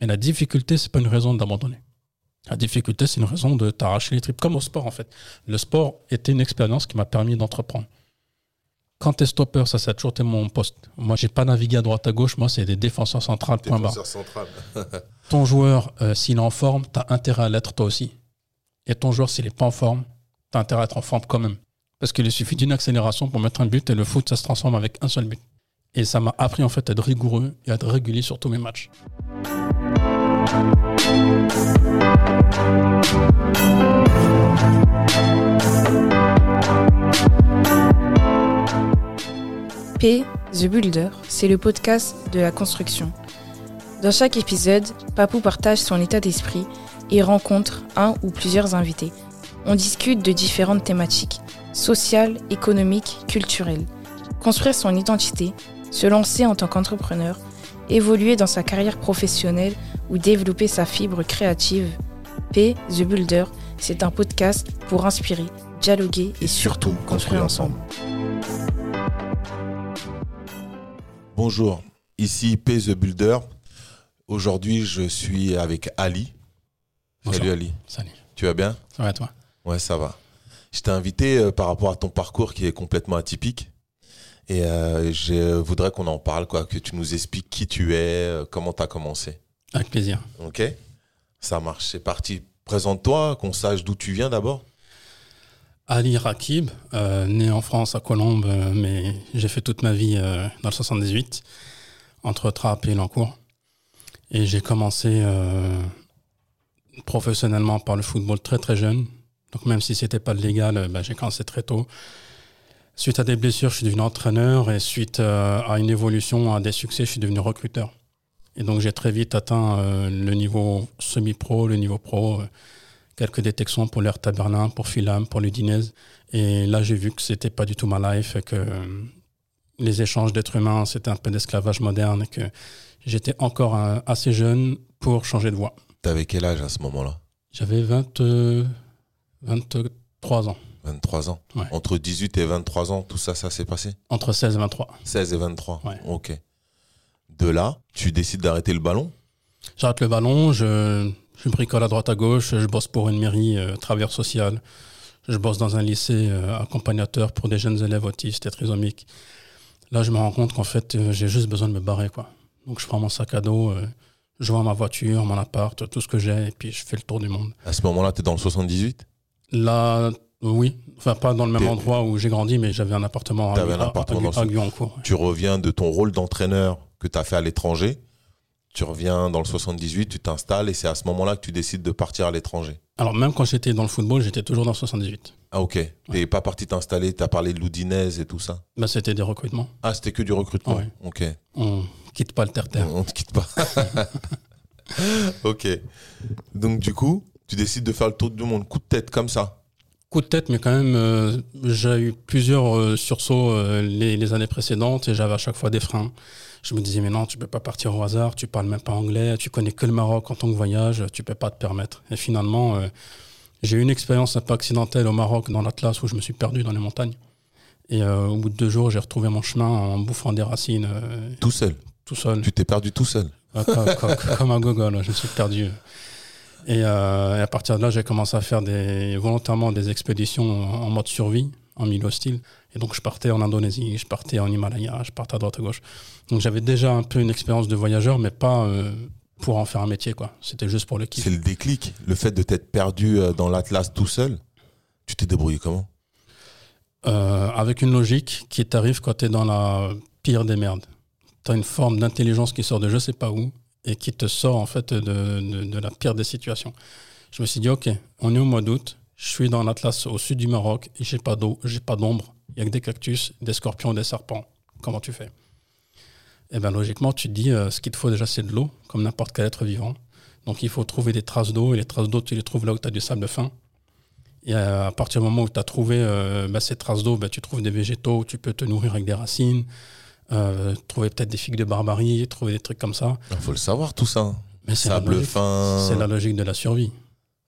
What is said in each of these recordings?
Mais la difficulté, c'est pas une raison d'abandonner. La difficulté, c'est une raison de t'arracher les tripes, comme au sport en fait. Le sport était une expérience qui m'a permis d'entreprendre. Quand tu es stopper, ça, ça a toujours été mon poste. Moi, j'ai pas navigué à droite à gauche. Moi, c'est des défenseurs centrales, point barre. Central. Ton joueur, euh, s'il est en forme, tu as intérêt à l'être toi aussi. Et ton joueur, s'il n'est pas en forme, tu as intérêt à être en forme quand même. Parce qu'il suffit d'une accélération pour mettre un but et le foot, ça se transforme avec un seul but. Et ça m'a appris en fait à être rigoureux et à être régulier sur tous mes matchs. P, The Builder, c'est le podcast de la construction. Dans chaque épisode, Papou partage son état d'esprit et rencontre un ou plusieurs invités. On discute de différentes thématiques, sociales, économiques, culturelles. Construire son identité, se lancer en tant qu'entrepreneur, évoluer dans sa carrière professionnelle ou développer sa fibre créative. P, The Builder, c'est un podcast pour inspirer, dialoguer et surtout construire ensemble. Bonjour, ici P The Builder. Aujourd'hui, je suis avec Ali. Bonjour. Salut Ali. Salut. Tu vas bien? Ça va toi? Ouais, ça va. Je t'ai invité euh, par rapport à ton parcours qui est complètement atypique. Et euh, je voudrais qu'on en parle, quoi, que tu nous expliques qui tu es, euh, comment tu as commencé. Avec plaisir. Ok Ça marche, c'est parti. Présente-toi, qu'on sache d'où tu viens d'abord. Ali Rakib, euh, né en France à Colombes, mais j'ai fait toute ma vie euh, dans le 78, entre Trappes et Lancourt. Et j'ai commencé professionnellement par le football très très jeune. Donc même si c'était pas légal, bah, j'ai commencé très tôt. Suite à des blessures, je suis devenu entraîneur et suite euh, à une évolution, à des succès, je suis devenu recruteur. Et donc j'ai très vite atteint euh, le niveau semi-pro, le niveau pro, euh, quelques détections pour l'Air Tabernin, pour Philam, pour l'Udinez. Et là j'ai vu que c'était pas du tout ma life, et que euh, les échanges d'êtres humains, c'était un peu d'esclavage moderne, et que j'étais encore assez jeune pour changer de voie. T'avais quel âge à ce moment-là? J'avais 20, euh, 23 ans, 23 ans. Ouais. Entre 18 et 23 ans, tout ça, ça s'est passé? Entre 16 et 23. 16 et 23 Ouais. Ok. De là, tu décides d'arrêter le ballon? J'arrête le ballon, je, je bricole à droite à gauche, je bosse pour une mairie, euh, travailleur social. Je bosse dans un lycée euh, accompagnateur pour des jeunes élèves autistes et trisomiques. Là, je me rends compte qu'en fait, euh, j'ai juste besoin de me barrer. Quoi. Donc, je prends mon sac à dos, euh, je vends ma voiture, mon appart, tout ce que j'ai, et puis je fais le tour du monde. À ce moment-là, tu es dans le 78 Là, oui, enfin, pas dans le même endroit où j'ai grandi, mais j'avais un appartement à, un à- à- à. Tu reviens de ton rôle d'entraîneur que tu as fait à l'étranger. Tu reviens dans le 78, tu t'installes et c'est à ce moment-là que tu décides de partir à l'étranger. Alors, même quand j'étais dans le football, j'étais toujours dans le 78. Ah ok. T'es pas parti t'installer, t'as parlé de l'Oudinez et tout ça. Bah, c'était des recrutements. Ah c'était que du recrutement. Ouais. Ok. On quitte pas le terre-terre. On te quitte pas. ok. Donc du coup, tu décides de faire le tour du monde, coup de tête comme ça. Coup de tête, mais quand même, euh, j'ai eu plusieurs euh, sursauts euh, les, les années précédentes et j'avais à chaque fois des freins. Je me disais, mais non, tu peux pas partir au hasard, tu parles même pas anglais, tu connais que le Maroc en tant que voyage, tu peux pas te permettre. Et finalement, j'ai eu une expérience un peu accidentelle au Maroc, dans l'Atlas, où je me suis perdu dans les montagnes. Et au bout de deux jours, j'ai retrouvé mon chemin en bouffant des racines Tout seul. tout seul. Tu t'es perdu tout seul. Ah, co- co- comme un gogol, je me suis perdu. Et, euh, et à partir de là, j'ai commencé à faire des, volontairement des expéditions en en mode survie, en milieu hostile. Et donc, je partais en Indonésie, je partais en Himalaya, je partais à droite à gauche. Donc, j'avais déjà un peu une expérience de voyageur, mais pas euh, pour en faire un métier, quoi. C'était juste pour le kiff. C'est le déclic. Le fait de t'être perdu euh, dans l'Atlas tout seul. Tu t'es débrouillé comment? Euh, avec une logique qui t'arrive quand tu es dans la pire des merdes. Tu as une forme d'intelligence qui sort de je sais pas où et qui te sort en fait de, de- la pire des situations. Je me suis dit, ok, on est au mois d'août, je suis dans l'Atlas au sud du Maroc, j'ai pas d'eau, j'ai pas d'ombre, il y a que des cactus, des scorpions, des serpents. Comment tu fais? Eh bien logiquement, tu te dis, euh, ce qu'il te faut déjà, c'est de l'eau, comme n'importe quel être vivant. Donc il faut trouver des traces d'eau, et les traces d'eau, tu les trouves là où tu as du sable fin. Et euh, à partir du moment où tu as trouvé bah, ces traces d'eau, bah, tu trouves des végétaux, tu peux te nourrir avec des racines, euh, trouver peut-être des figues de barbarie, trouver des trucs comme ça. Il faut le savoir tout ça. Mais c'est la, fin. c'est la logique de la survie.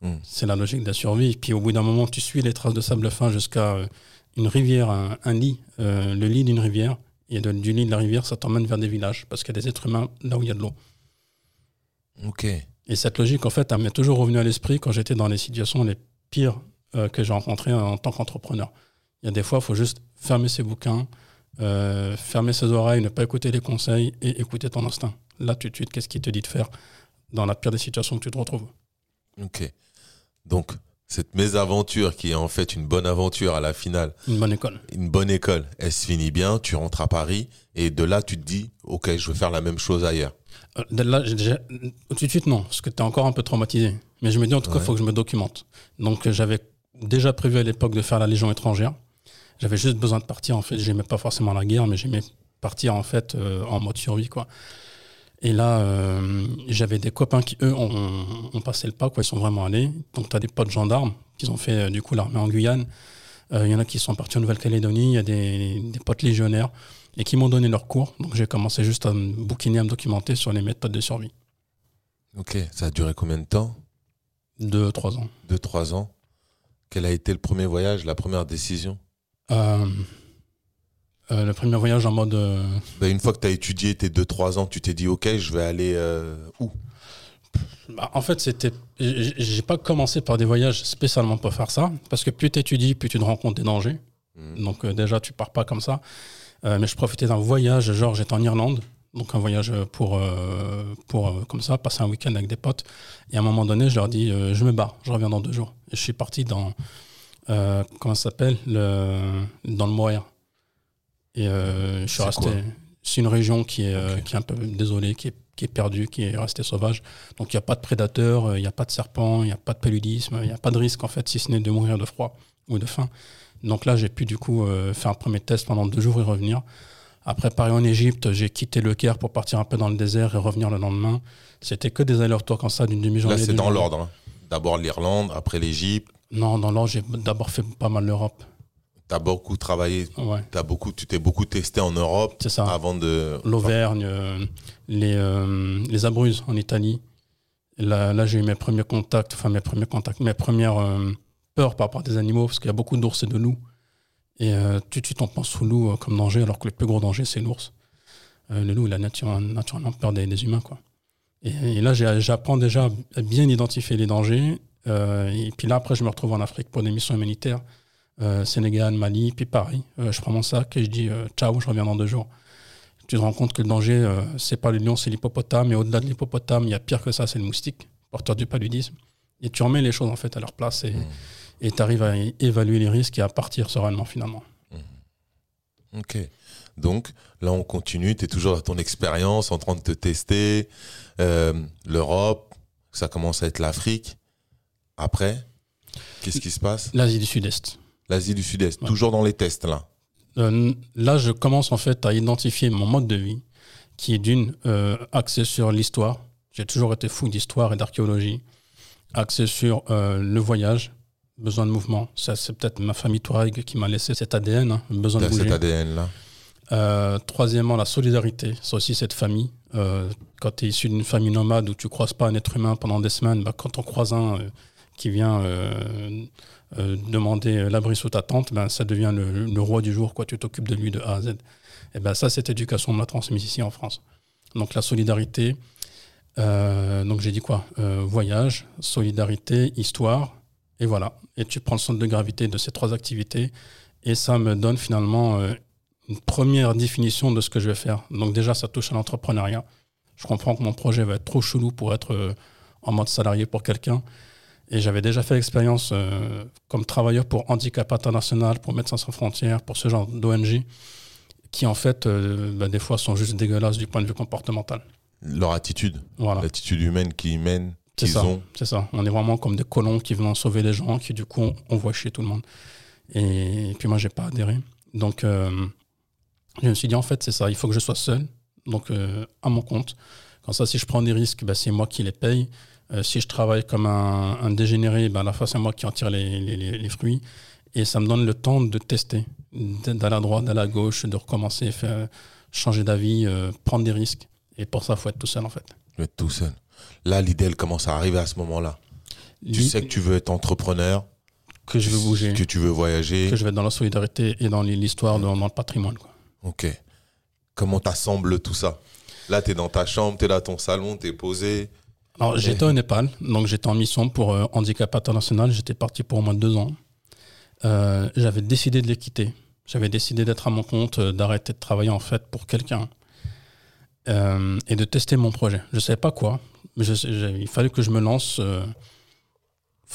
Hmm. C'est la logique de la survie. Puis au bout d'un moment, tu suis les traces de sable fin jusqu'à euh, une rivière, un, un lit, euh, le lit d'une rivière. Et de- du lit de la rivière, ça t'emmène vers des villages parce qu'il y a des êtres humains là où il y a de l'eau. Ok. Et cette logique, en fait, elle m'est toujours revenue à l'esprit quand j'étais dans les situations les pires euh, que j'ai rencontrées en tant qu'entrepreneur. Il y a des fois, il faut juste fermer ses bouquins, euh, fermer ses oreilles, ne pas écouter les conseils et écouter ton instinct. Là, tout de suite, qu'est-ce qui te dit de faire dans la pire des situations que tu te retrouves Ok. Donc, cette mésaventure qui est en fait une bonne aventure à la finale, Une bonne école. une bonne école, elle se finit bien, tu rentres à Paris et de là, tu te dis, ok, je veux faire la même chose ailleurs. Euh, de là, déjà- tout de suite, non, parce que tu es encore un peu traumatisé. Mais je me dis, en tout cas, il faut que je me documente. Donc, j'avais déjà prévu à l'époque de faire la Légion étrangère. J'avais juste besoin de partir, en fait. J'aimais pas forcément la guerre, mais j'aimais partir, en fait, euh, en mode survie, quoi. Et là, euh, j'avais des copains qui, eux, ont, ont passé le pas, quoi. Ils sont vraiment allés. Donc, tu as des potes gendarmes qui ont fait, euh, du coup, l'armée en Guyane. Il y en a qui sont partis en Nouvelle-Calédonie. Il y a des, des potes légionnaires et qui m'ont donné leurs cours. Donc, j'ai commencé juste à me bouquiner, à me documenter sur les méthodes de survie. Ok. Ça a duré combien de temps? Deux, trois ans. Deux, trois ans. Quel a été le premier voyage, la première décision? Euh, euh, le premier voyage en mode. euh, Ben, Une fois que tu as étudié tes deux, trois ans, tu t'es dit, ok, je vais aller euh, où? Bah, en fait, c'était. j'ai- J'ai pas commencé par des voyages spécialement pour faire ça, parce que plus tu étudies, plus tu te rends compte des dangers. Hmm. Donc, euh, déjà, tu pars pas comme ça. Euh, mais je profitais d'un voyage, genre, j'étais en Irlande. Donc, un voyage pour, euh, pour euh, comme ça, passer un week-end avec des potes. Et à un moment donné, je leur dis, euh, je me barre, je reviens dans deux jours. Et je suis parti dans. Euh, comment ça s'appelle? Le, Dans le Moher. Et euh, je suis C'est resté. C'est une région qui est, euh, qui est un peu désolée, qui est, qui est perdue, qui est restée sauvage. Donc il n'y a pas de prédateurs, il n'y a pas de serpents, il n'y a pas de paludisme, il n'y a pas de risque en fait, si ce n'est de mourir de froid ou de faim. Donc là, j'ai pu du coup faire un premier test pendant deux jours et revenir. Après, pareil en Égypte, j'ai quitté le Caire pour partir un peu dans le désert et revenir le lendemain. C'était que des allers-retours comme ça d'une demi-journée. Là, c'est dans l'ordre. hein. D'abord l'Irlande, après l'Égypte. Non, dans l'ordre, j'ai d'abord fait pas mal l'Europe. Tu as beaucoup travaillé, Ouais, as beaucoup, tu t'es beaucoup testé en Europe c'est ça. avant de. L'Auvergne, euh, les, euh, les Abruzzes en Italie. Là, là j'ai eu mes premiers contacts, enfin mes premiers contacts, mes premières euh, peurs par rapport à des animaux, parce qu'il y a beaucoup d'ours et de loups. Et tout de suite, on pense au loup comme danger, alors que le plus gros danger, c'est l'ours. Le loup, il a nature- naturellement peur des, des humains. Quoi. Et, et là, j'apprends déjà à bien identifier les dangers. Euh, et puis là, après, je me retrouve en Afrique pour des missions humanitaires. Euh, Sénégal, Mali, puis pareil. Euh, je prends mon sac et je dis ciao, je reviens dans deux jours tu te rends compte que le danger, euh, c'est pas le lion, c'est l'hippopotame. Et au-delà de l'hippopotame, il y a pire que ça, c'est le moustique, porteur du paludisme. Et tu remets les choses en fait à leur place et Mm. et tu arrives à évaluer les risques et à partir sereinement finalement. Ok. Donc là, on continue. Tu es toujours dans ton expérience, en train de te tester. Euh, L'Europe, ça commence à être l'Afrique. Après, qu'est-ce qui se passe? L'Asie du Sud-Est. L'Asie du Sud-Est, Ouais. toujours dans les tests là. Euh, là, je commence en fait à identifier mon mode de vie qui est d'une euh, axé sur l'histoire. J'ai toujours été fou d'histoire et d'archéologie. Axé sur euh, le voyage, besoin de mouvement. Ça, c'est peut-être ma famille Touareg qui m'a laissé cet ADN, hein, besoin de bouger. cet ADN là. Euh, troisièmement, la solidarité. C'est aussi cette famille. Quand tu es issu d'une famille nomade où tu croises pas un être humain pendant des semaines, bah, quand on croise un qui vient euh, euh, demander l'abri sous ta tente, ben, ça devient le, roi du jour. Quoi. Tu t'occupes de lui de A à Z. Et ben, ça, cette éducation, on l'a transmise ici en France. Donc la solidarité. euh, donc j'ai dit quoi? Voyage, solidarité, histoire. Et voilà. Et tu prends le centre de gravité de ces trois activités. Et ça me donne finalement une première définition de ce que je vais faire. Donc déjà, ça touche à l'entrepreneuriat. Je comprends que mon projet va être trop chelou pour être en mode salarié pour quelqu'un. Et j'avais déjà fait l'expérience euh, comme travailleur pour Handicap International, pour Médecins sans frontières, pour ce genre d'ONG, qui en fait, euh, bah, des fois, sont juste dégueulasses du point de vue comportemental. Leur attitude, Voilà. l'attitude humaine qu'ils mènent, C'est qu'ils ça. ont. C'est ça. On est vraiment comme des colons qui viennent sauver les gens, qui du coup, on, on voit chier tout le monde. Et, puis moi, j'ai pas adhéré. Donc, euh, je me suis dit, en fait, c'est ça. Il faut que je sois seul, donc à mon compte. Comme ça, si je prends des risques, ben, c'est moi qui les paye. Euh, si je travaille comme un, un dégénéré, ben, à la fois, c'est moi qui en tire les, les- les- les fruits. Et ça me donne le temps de tester, d'aller à droite, d'aller à gauche, de recommencer, faire, changer d'avis, euh, prendre des risques. Et pour ça, il faut être tout seul, en fait. Vais être tout seul. Là, l'idée, elle commence à arriver à ce moment-là. Tu sais que tu veux être entrepreneur, que je veux bouger. que tu veux voyager. que je vais être dans la solidarité et dans l'histoire, dans, dans le patrimoine. Quoi. Ok. Comment t'assembles tout ça? Là, t'es dans ta chambre, t'es là, ton salon, t'es posé. Alors, j'étais au Népal, donc j'étais en mission pour euh, Handicap International. J'étais parti pour au moins deux ans. Euh, j'avais décidé de les quitter. J'avais décidé d'être à mon compte, euh, d'arrêter de travailler en fait pour quelqu'un et de tester mon projet. Je ne savais pas quoi, mais je- je- il fallait que je me lance.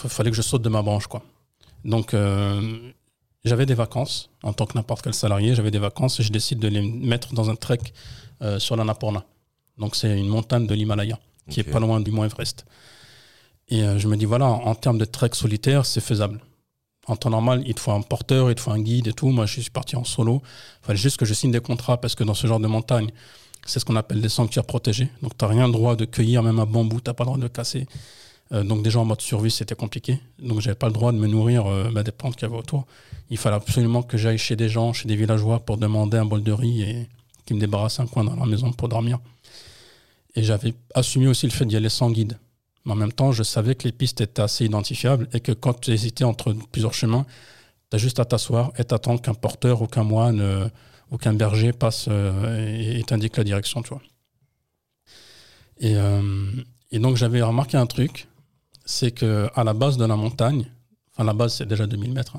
Il fallait que je saute de ma branche, quoi. Donc, j'avais des vacances en tant que n'importe quel salarié. J'avais des vacances et je décide de les mettre dans un trek sur l'Annapurna. Donc, c'est une montagne de l'Himalaya qui Ok. est pas loin du Mont Everest. Et euh, je me dis, voilà, en, termes de trek solitaire, c'est faisable. En temps normal, il te faut un porteur, il te faut un guide et tout. Moi, je suis parti en solo. Il fallait juste que je signe des contrats parce que dans ce genre de montagne, c'est ce qu'on appelle des sanctuaires protégés. Donc, tu n'as rien le droit de cueillir, même un bambou, tu n'as pas le droit de le casser. Euh, donc, déjà en mode survie, c'était compliqué. Donc, j'avais pas le droit de me nourrir euh, bah, des plantes qu'il y avait autour. Il fallait absolument que j'aille chez des gens, chez des villageois pour demander un bol de riz et qu'ils me débarrassent un coin dans la maison pour dormir. Et j'avais assumé aussi le fait d'y aller sans guide. Mais en même temps, je savais que les pistes étaient assez identifiables et que quand tu hésitais entre plusieurs chemins, tu as juste à t'asseoir et t'attends qu'un porteur ou qu'un moine euh, ou qu'un berger passe euh, et, t'indique la direction, euh, et donc j'avais remarqué un truc, c'est que à la base de la montagne, enfin la base c'est déjà 2000 mètres,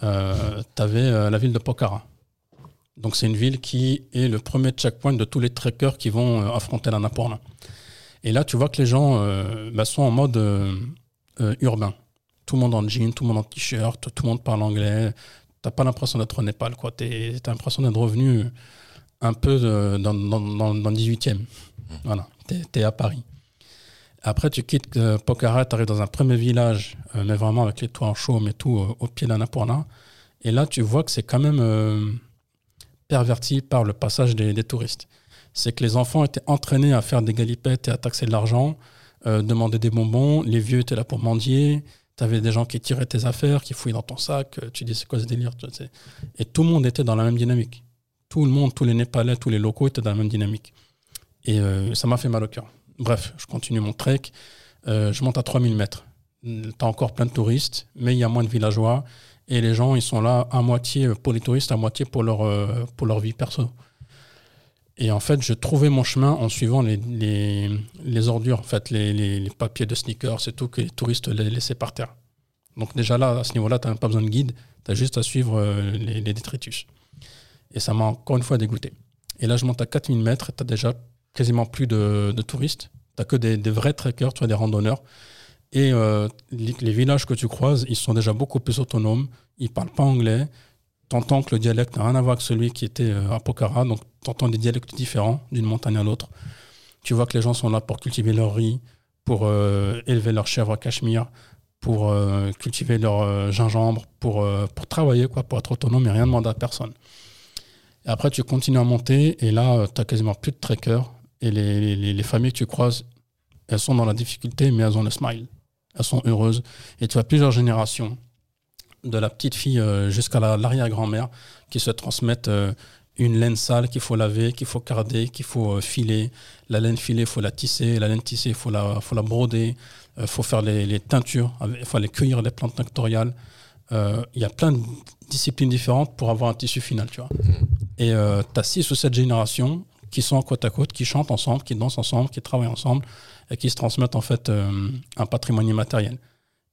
tu avais la ville de Pokhara. Donc c'est une ville qui est le premier checkpoint de tous les trekkers qui vont euh, affronter l'Annapurna. Et là, tu vois que les gens euh, bah, sont en mode euh, euh, urbain. Tout le monde en jean, tout le monde en t-shirt, tout le monde parle anglais. T'as pas l'impression d'être au Népal, quoi. T'as l'impression d'être revenu un peu de- dans, dans, dans, dans le 18e. Voilà, t'es es à Paris. Après, tu quittes Pokhara, tu arrives dans un premier village, mais vraiment avec les toits en chaume et tout, au pied d'Annapurna. Et là, tu vois que c'est quand même perverti par le passage des, touristes. C'est que les enfants étaient entraînés à faire des galipettes et à taxer de l'argent, euh, demander des bonbons. Les vieux étaient là pour mendier. Tu avais des gens qui tiraient tes affaires, qui fouillaient dans ton sac. euh, Tu dis, c'est quoi ce délire tu sais. Et tout le monde était dans la même dynamique. Tout le monde, tous les Népalais, tous les locaux étaient dans la même dynamique. Et euh, ça m'a fait mal au cœur. Bref, je continue mon trek. Je monte à 3000 mètres. Tu as encore plein de touristes, mais il y a moins de villageois. Et les gens, ils sont là à moitié pour les touristes, à moitié pour leur, euh, pour leur vie perso. Et en fait, je trouvais mon chemin en suivant les, les, les ordures, en fait, les, les, les papiers de sneakers et tout que les touristes laissaient par terre. Donc déjà là, à ce niveau-là, tu n'as pas besoin de guide, tu as juste à suivre euh, les, détritus. Et ça m'a encore une fois dégoûté. Et là, je monte à 4000 mètres, tu as déjà quasiment plus de, de touristes. Tu que des, des, vrais trekkers, tu vois, des randonneurs. Et euh, les, villages que tu croises, ils sont déjà beaucoup plus autonomes. Ils parlent pas anglais. Tu entends que le dialecte n'a rien à voir avec celui qui était euh, à Pokhara. Donc, tu entends des dialectes différents d'une montagne à l'autre. Tu vois que les gens sont là pour cultiver leur riz, pour euh, élever leurs chèvres à Cachemire, pour cultiver leur gingembre, pour, pour travailler, quoi, pour être autonome et rien demander à personne. Et après, tu continues à monter et là, tu as quasiment plus de trekkers. Et les, les, familles que tu croises, elles sont dans la difficulté, mais elles ont le smile. Elles sont heureuses. Et tu as plusieurs générations, de la petite fille euh, jusqu'à l'arrière-grand-mère, qui se transmettent euh, une laine sale qu'il faut laver, qu'il faut carder, qu'il faut euh, filer. La laine filée, il faut la tisser. La laine tissée, il faut la, faut la broder. Il faut faire les, les teintures, il faut aller cueillir les plantes nectoriales. Il y a plein de disciplines différentes pour avoir un tissu final, tu vois. Et tu as six ou sept générations qui sont côte à côte, qui chantent ensemble, qui dansent ensemble, qui travaillent ensemble et qui se transmettent en fait euh, un patrimoine immatériel.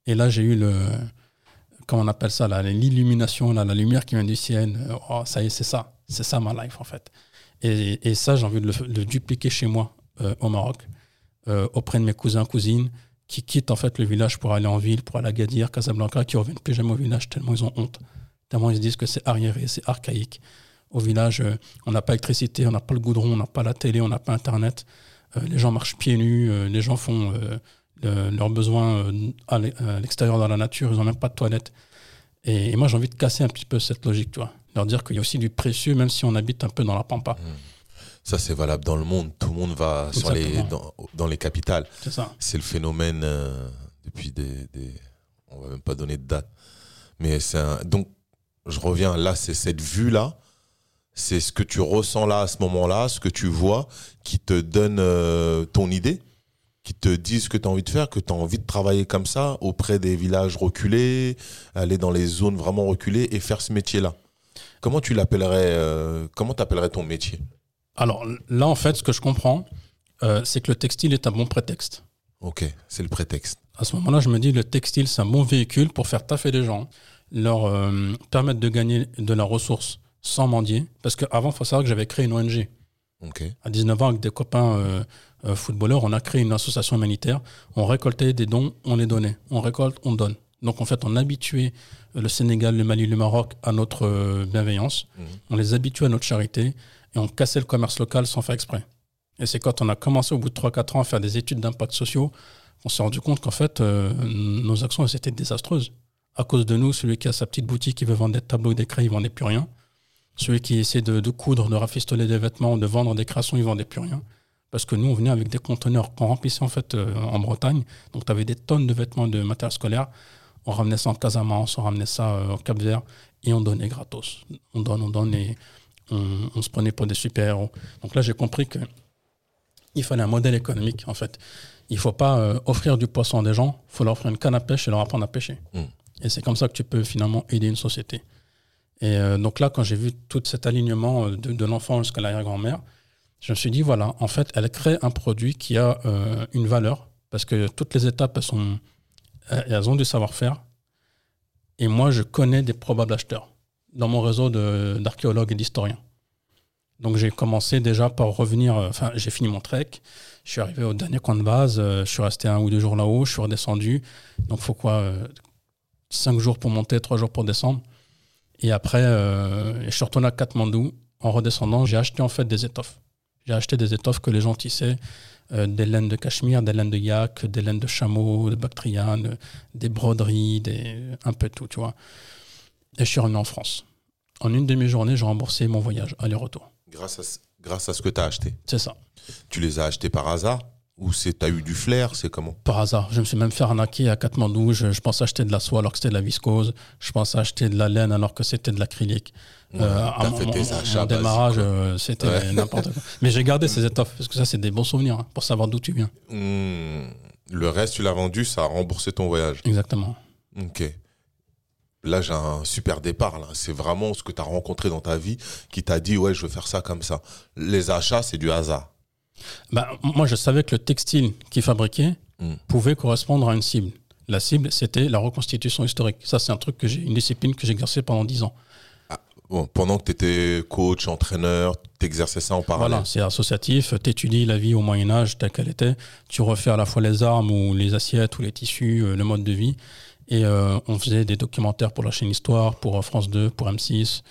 Et là, j'ai eu le, comment on appelle ça, l'illumination, la lumière qui vient du ciel. Oh, ça y est, c'est ça, c'est ça ma life en fait. Et, et ça, j'ai envie de le, dupliquer chez moi euh, au Maroc, euh, auprès de mes cousins, cousines, qui quittent en fait le village pour aller en ville, pour aller à Gadir, Casablanca, qui reviennent plus jamais au village tellement ils ont honte, tellement ils se disent que c'est arriéré, c'est archaïque au village, euh, on n'a pas l'électricité, on n'a pas le goudron, on n'a pas la télé, on n'a pas Internet. Euh, les gens marchent pieds nus, euh, les gens font le, leurs besoins à l'extérieur dans la nature, ils n'ont même pas de toilette. Et, et moi, j'ai envie de casser un petit peu cette logique, tu vois. Leur dire qu'il y a aussi du précieux, même si on habite un peu dans la pampa. Mmh. Ça, c'est valable dans le monde. Tout le monde va sur les, dans, dans, les capitales. C'est ça. C'est le phénomène euh, depuis des, des, On va même pas donner de date. Mais c'est un... Donc, je reviens là, c'est cette vue-là c'est ce que tu ressens là à ce moment-là, ce que tu vois, qui te donne euh, ton idée, qui te dit ce que tu as envie de faire, que tu as envie de travailler comme ça auprès des villages reculés, aller dans les zones vraiment reculées et faire ce métier-là. Comment tu l'appellerais euh, Comment t'appellerais ton métier? Alors là, en fait, ce que je comprends, euh, c'est que le textile est un bon prétexte. Ok, c'est le prétexte. À ce moment-là, je me dis le textile, c'est un bon véhicule pour faire taffer les gens, leur euh, permettre de gagner de la ressource sans mendier. Parce qu'avant, il faut savoir que j'avais créé une ONG. À 19 ans, avec des copains euh, euh, footballeurs, on a créé une association humanitaire. On récoltait des dons, on les donnait. On récolte, on donne. Donc en fait, on habituait le Sénégal, le Mali, le Maroc à notre euh, bienveillance. Mhm. On les habituait à notre charité et on cassait le commerce local sans faire exprès. Et c'est quand on a commencé au bout de 3-4 ans à faire des études d'impact sociaux qu'on s'est rendu compte qu'en fait, euh, nos actions elles étaient désastreuses. À cause de nous, celui qui a sa petite boutique, qui veut vendre des tableaux et des crayons, il vendait plus rien. Celui qui essaie de, de coudre, de rafistoler des vêtements, de vendre des créations, il vendait plus rien. Parce que nous, on venait avec des conteneurs qu'on remplissait en fait euh, en Bretagne. Donc, tu avais des tonnes de vêtements de matériel scolaire. On ramenait ça en Casamance, on ramenait ça euh, au Cap Vert et on donnait gratos. On donne, on donne et on, on se prenait pour des super-héros. Donc là, j'ai compris que il fallait un modèle économique en fait. Il ne faut pas euh, offrir du poisson à des gens, il faut leur offrir une canne à pêche et leur apprendre à pêcher. Mm. Et c'est comme ça que tu peux finalement aider une société. Et euh, donc là, quand j'ai vu tout cet alignement euh, de, l'enfant jusqu'à l'arrière-grand-mère, je me suis dit, voilà, en fait, elle crée un produit qui a euh, une valeur, parce que toutes les étapes, elles, ont du savoir-faire. Et moi, je connais des probables acheteurs dans mon réseau d'archéologues et d'historiens. Donc j'ai commencé déjà par revenir, enfin j'ai fini mon trek, je suis arrivé au dernier coin de base, je suis resté un ou deux jours là-haut, je suis redescendu. Donc faut quoi euh, Cinq jours pour monter, trois jours pour descendre. Et après, euh, je suis retourné à Katmandou. En redescendant, j'ai acheté en fait des étoffes. J'ai acheté des étoffes que les gens tissaient, euh, des laines de cachemire, des laines de yak, des laines de chameau, de bactriane, des broderies, des, un peu tout, tu vois. Et je suis revenu en France. En une demi-journée, j'ai remboursé mon voyage aller-retour. Grâce à, ce- grâce à ce que tu as acheté. C'est ça. Tu les as achetés par hasard? Ou c'est as eu du flair C'est comment? Par hasard, je me suis même fait arnaquer à Katmandou. Je, je pensais acheter de la soie alors que c'était de la viscose. Je pensais acheter de la laine alors que c'était de l'acrylique. Ouais, Euh, à T'as mon, fait tes achats mon démarrage, euh, c'était Ouais. n'importe quoi. Mais j'ai gardé ces étoffes parce que ça, c'est des bons souvenirs hein, pour savoir d'où tu viens. Hmm. Le reste, tu l'as vendu, ça a remboursé ton voyage. Exactement. Ok. Là, j'ai un super départ. Là. C'est vraiment ce que tu as rencontré dans ta vie qui t'a dit, ouais, je veux faire ça comme ça. Les achats, c'est du hasard. Bah, moi, je savais que le textile qui fabriquait Mm. pouvait correspondre à une cible. La cible, c'était la reconstitution historique. Ça, c'est un truc que j'ai, une discipline que j'ai exercée pendant 10 ans. Bon, pendant que tu étais coach, entraîneur, tu exerçais ça en parallèle. Voilà, c'est associatif. Tu étudies la vie au Moyen-Âge telle qu'elle était. Tu refais à la fois les armes ou les assiettes ou les tissus, euh, le mode de vie. Et euh, on faisait des documentaires pour la chaîne Histoire, pour euh, France 2, pour M6.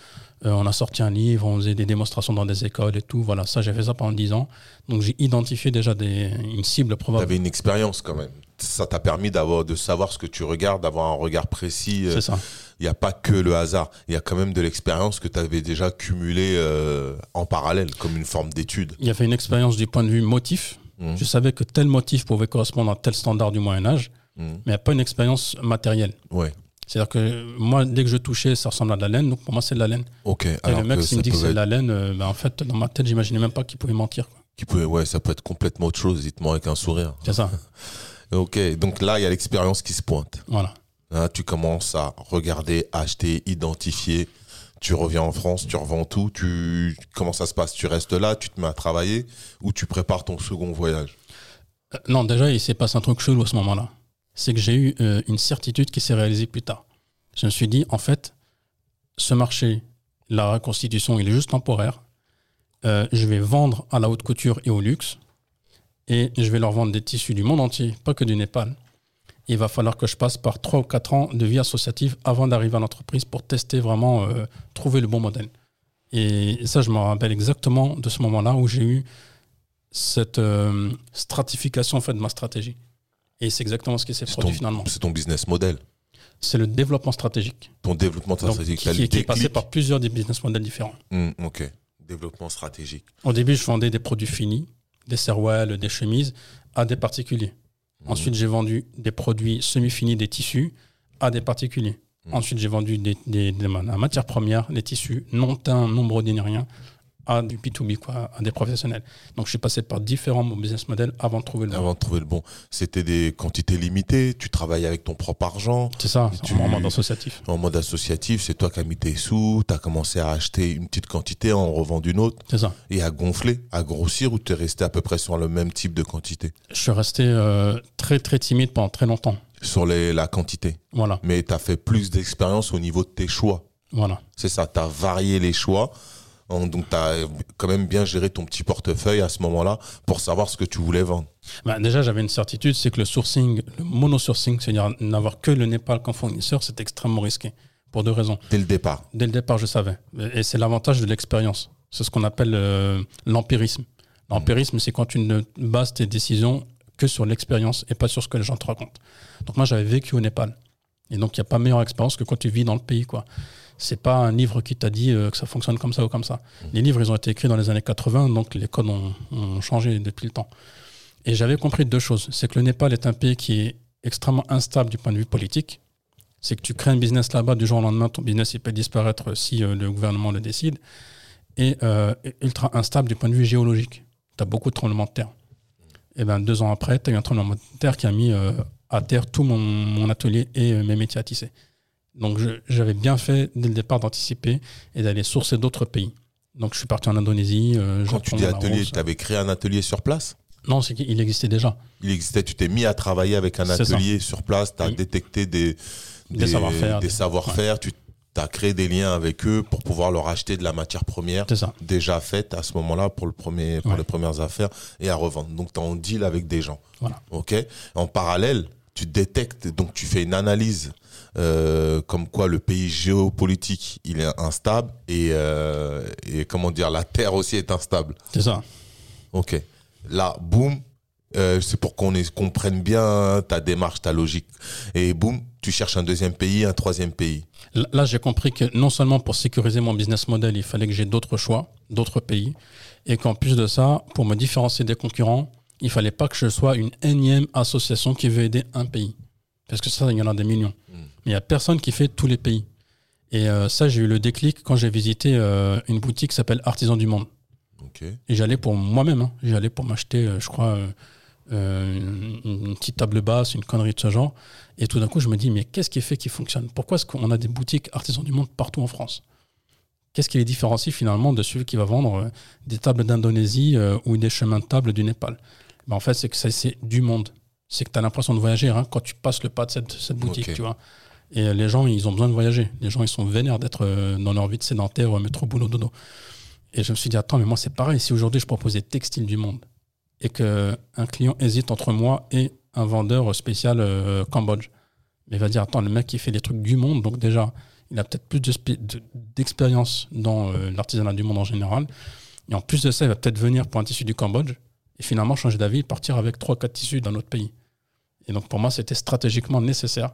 Euh, on a sorti un livre, on faisait des démonstrations dans des écoles et tout. Voilà, ça, j'ai fait ça pendant 10 ans. Donc, j'ai identifié déjà des, une cible Tu probable. avais une expérience quand même. Ça t'a permis d'avoir, de savoir ce que tu regardes, d'avoir un regard précis. C'est ça. Il n'y a pas que le hasard. Il y a quand même de l'expérience que tu avais déjà cumulée euh, en parallèle, comme une forme d'étude. Il y avait une expérience du point de vue motif. Mhm. Je savais que tel motif pouvait correspondre à tel standard du Moyen-Âge, Mhm. mais il n'y a pas une expérience matérielle. Ouais. C'est-à-dire que moi, dès que je touchais, ça ressemble à de la laine, donc pour moi, c'est de la laine. Ok. Et Alors le mec, s'il me dit que c'est pouvait de la laine, euh, ben, en fait, dans ma tête, j'imaginais même pas qu'il pouvait mentir. quoi. qui peut, ouais, ça peut être complètement autre chose, dites-moi avec un sourire. C'est ça. Ok, donc là, il y a l'expérience qui se pointe. Voilà. Là, tu commences à regarder, acheter, identifier. Tu reviens en France, tu revends tout. Tu... Comment ça se passe? Tu restes là, tu te mets à travailler ou tu prépares ton second voyage? Euh, non, déjà, il s'est passé un truc chelou à ce moment-là. C'est que j'ai eu euh, une certitude qui s'est réalisée plus tard. Je me suis dit, en fait, ce marché, la reconstitution, il est juste temporaire. Euh, je vais vendre à la haute couture et au luxe. Et je vais leur vendre des tissus du monde entier, pas que du Népal. Il va falloir que je passe par 3 ou 4 ans de vie associative avant d'arriver à l'entreprise pour tester vraiment, euh, trouver le bon modèle. Et ça, je me rappelle exactement de ce moment-là où j'ai eu cette stratification en de ma stratégie. Et c'est exactement ce qui s'est C'est produit ton, finalement. c'est ton business model, C'est le développement stratégique. ton développement Donc, stratégique. qui, le qui- qui est passé par plusieurs des business models différents. Hmm, ok, développement stratégique. Au début, je vendais des produits finis, des serwell, des chemises, à des particuliers. Hmm. Ensuite, j'ai vendu des produits semi-finis, des tissus, à des particuliers. Mhm. Ensuite, j'ai vendu des, des- des- la matière première, des tissus non teints, non brodés ni rien, à du B2B, quoi, à des professionnels. Donc je suis passé par différents business models avant de trouver le bon. Avant de trouver le bon. C'était des quantités limitées, tu travaillais avec ton propre argent. C'est ça, Tu- en mode associatif. En mode associatif, c'est toi qui as mis tes sous, tu as commencé à acheter une petite quantité, en revendre une autre, C'est ça. et à gonfler, à grossir, ou tu es resté à peu près sur le même type de quantité? Je suis resté euh, très très timide pendant très longtemps. Sur les, la quantité. Voilà, Mais tu as fait plus d'expérience au niveau de tes choix. voilà. C'est ça, tu as varié les choix. En- Donc, tu as quand même bien géré ton petit portefeuille à ce moment-là pour savoir ce que tu voulais vendre. Bah, déjà, j'avais une certitude, c'est que le sourcing, le mono-sourcing, c'est-à-dire n'avoir que le Népal comme fournisseur, c'est extrêmement risqué. Pour deux raisons. Dès le départ. Dès le départ, je savais. Et c'est l'avantage de l'expérience. C'est ce qu'on appelle euh, l'empirisme. L'empirisme, c'est quand tu ne bases tes décisions que sur l'expérience et pas sur ce que les gens te racontent. Donc moi, j'avais vécu au Népal. Et donc, il n'y a pas meilleure expérience que quand tu vis dans le pays. quoi. C'est pas un livre qui t'a dit euh, que ça fonctionne comme ça ou comme ça. Les livres, ils ont été écrits dans les années 80, donc les codes ont, ont changé depuis le temps. Et j'avais compris deux choses. C'est que le Népal est un pays qui est extrêmement instable du point de vue politique. C'est que tu crées un business là-bas, du jour au lendemain, ton business il peut disparaître si euh, le gouvernement le décide. Et euh, ultra instable du point de vue géologique. Tu as beaucoup de tremblements de terre. Et ben deux ans après, tu as eu un tremblement de terre qui a mis à terre tout mon, mon atelier et mes métiers à tisser. Donc j'avais bien fait dès le départ d'anticiper et d'aller sourcer d'autres pays. Donc je suis parti en Indonésie. euh, Quand tu dis atelier, tu avais créé un atelier sur place? Non, c'est qu'il existait déjà. Il existait, tu t'es mis à travailler avec un ça. atelier sur place, tu as Oui. détecté des, Des savoir-faire, des des- savoir-faire, tu as créé des liens avec eux pour pouvoir leur acheter de la matière première ça. déjà faite à ce moment-là pour, le premier, pour Ouais. les premières affaires et à revendre. Donc tu es en deal avec des gens. Voilà. En parallèle, tu détectes, donc tu fais une analyse euh, comme quoi le pays géopolitique il est instable et, euh, et comment dire la terre aussi est instable. C'est ça. Ok. Là, boum, euh, c'est pour qu'on comprenne bien ta démarche, ta logique. Et boum, tu cherches un deuxième pays, un troisième pays. Là, là, j'ai compris que non seulement pour sécuriser mon business model, il fallait que j'ai d'autres choix, d'autres pays, et qu'en plus de ça, pour me différencier des concurrents, il fallait pas que je sois une énième association qui veut aider un pays. Parce que ça, il y en a des millions. Mais il n'y a personne qui fait tous les pays. Et euh, ça, j'ai eu le déclic quand j'ai visité euh, une boutique qui s'appelle Artisan du Monde. Et j'allais pour moi-même. hein. J'allais pour m'acheter, euh, je crois, une, une petite table basse, une connerie de ce genre. Et tout d'un coup, je me dis, mais qu'est-ce qui fait qu'il fonctionne? Pourquoi est-ce qu'on a des boutiques artisans du monde partout en France? Qu'est-ce qui les différencie finalement de celui qui va vendre des tables d'Indonésie ou des chemins de table du Népal? Ben, En fait, c'est que c'est du monde. C'est que tu as l'impression de voyager hein, quand tu passes le pas de cette, cette boutique, tu vois. Et euh, les gens, ils ont besoin de voyager. Les gens, ils sont vénères d'être euh, dans leur vie de sédentaire, euh, métro, boulot, dodo. Et je me suis dit, attends, mais moi, c'est pareil. Si aujourd'hui, je proposais textile du monde et qu'un client hésite entre moi et un vendeur spécial euh, Cambodge, il va dire, attends, le mec, il fait des trucs du monde, donc déjà, il a peut-être plus d'expérience dans euh, l'artisanat du monde en général. Et en plus de ça, il va peut-être venir pour un tissu du Cambodge et finalement changer d'avis partir avec 3-4 tissus d'un autre pays. Et donc, pour moi, c'était stratégiquement nécessaire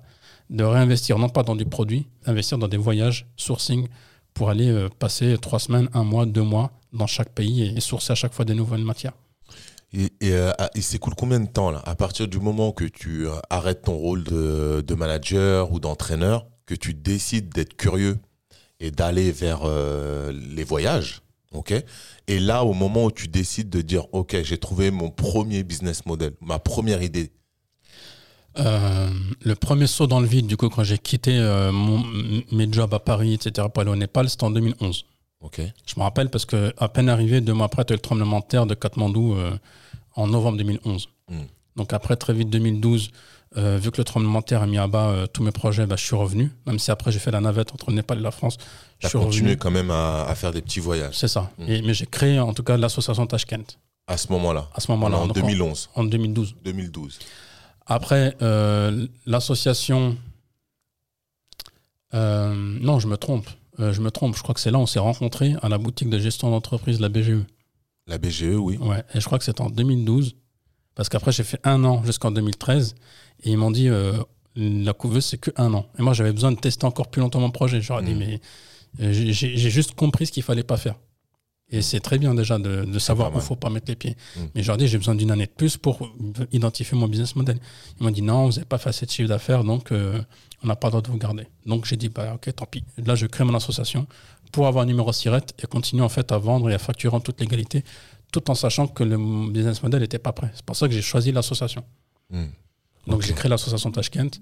de réinvestir, non pas dans du produit, investir dans des voyages, sourcing, pour aller euh, passer trois semaines, un mois, deux mois dans chaque pays et, sourcer à chaque fois des nouvelles matières. Et, euh, il s'écoule combien de temps là? À partir du moment que tu euh, arrêtes ton rôle de, manager ou d'entraîneur, que tu décides d'être curieux et d'aller vers euh, les voyages, ok? Et là, au moment où tu décides de dire, ok, j'ai trouvé mon premier business model, ma première idée, Euh, le premier saut dans le vide, du coup, quand j'ai quitté euh, mon- mes jobs à Paris, etc., pour aller au Népal, c'était en 2011. ok Je me rappelle parce que à peine arrivé, deux mois après, tu as eu le tremblement de terre de Katmandou euh, en novembre 2011. Mm. Donc après, très vite, 2012, euh, vu que le tremblement de terre a mis à bas tous mes projets, bah, je suis revenu. Même si après, j'ai fait la navette entre le Népal et la France. Tu as continué revenu. quand même à, à faire des petits voyages C'est ça. Mm. Et- mais j'ai créé en tout cas l'association Tashkent à ce moment-là, à ce moment-là. en donc 2011, En, en 2012. 2012. Après, euh, l'association. euh, non, je me trompe. Euh, je me trompe. Je crois que c'est là où on s'est rencontrés à la boutique de gestion d'entreprise, la BGE. La BGE, oui. Ouais. Et je crois que c'était en 2012. Parce qu'après, j'ai fait un an jusqu'en 2013. Et ils m'ont dit, la couveuse, c'est que un an. Et moi, j'avais besoin de tester encore plus longtemps mon projet. J'aurais dit, Mhm. mais j'ai j'ai juste compris ce qu'il fallait pas faire. Et c'est très bien déjà de, de savoir où il mal. faut pas mettre les pieds. Mhm. Mais je leur dis, j'ai besoin d'une année de plus pour identifier mon business model. Ils m'ont dit, non, vous n'avez pas fait assez de chiffre d'affaires, donc euh, on n'a pas le droit de vous garder. Donc j'ai dit, bah, ok, tant pis. Là, je crée mon association pour avoir un numéro SIRET et continuer en fait à vendre et à facturer en toute légalité, tout en sachant que le business model n'était pas prêt. C'est pour ça que j'ai choisi l'association. Hmm. Donc j'ai créé l'association Tashkent.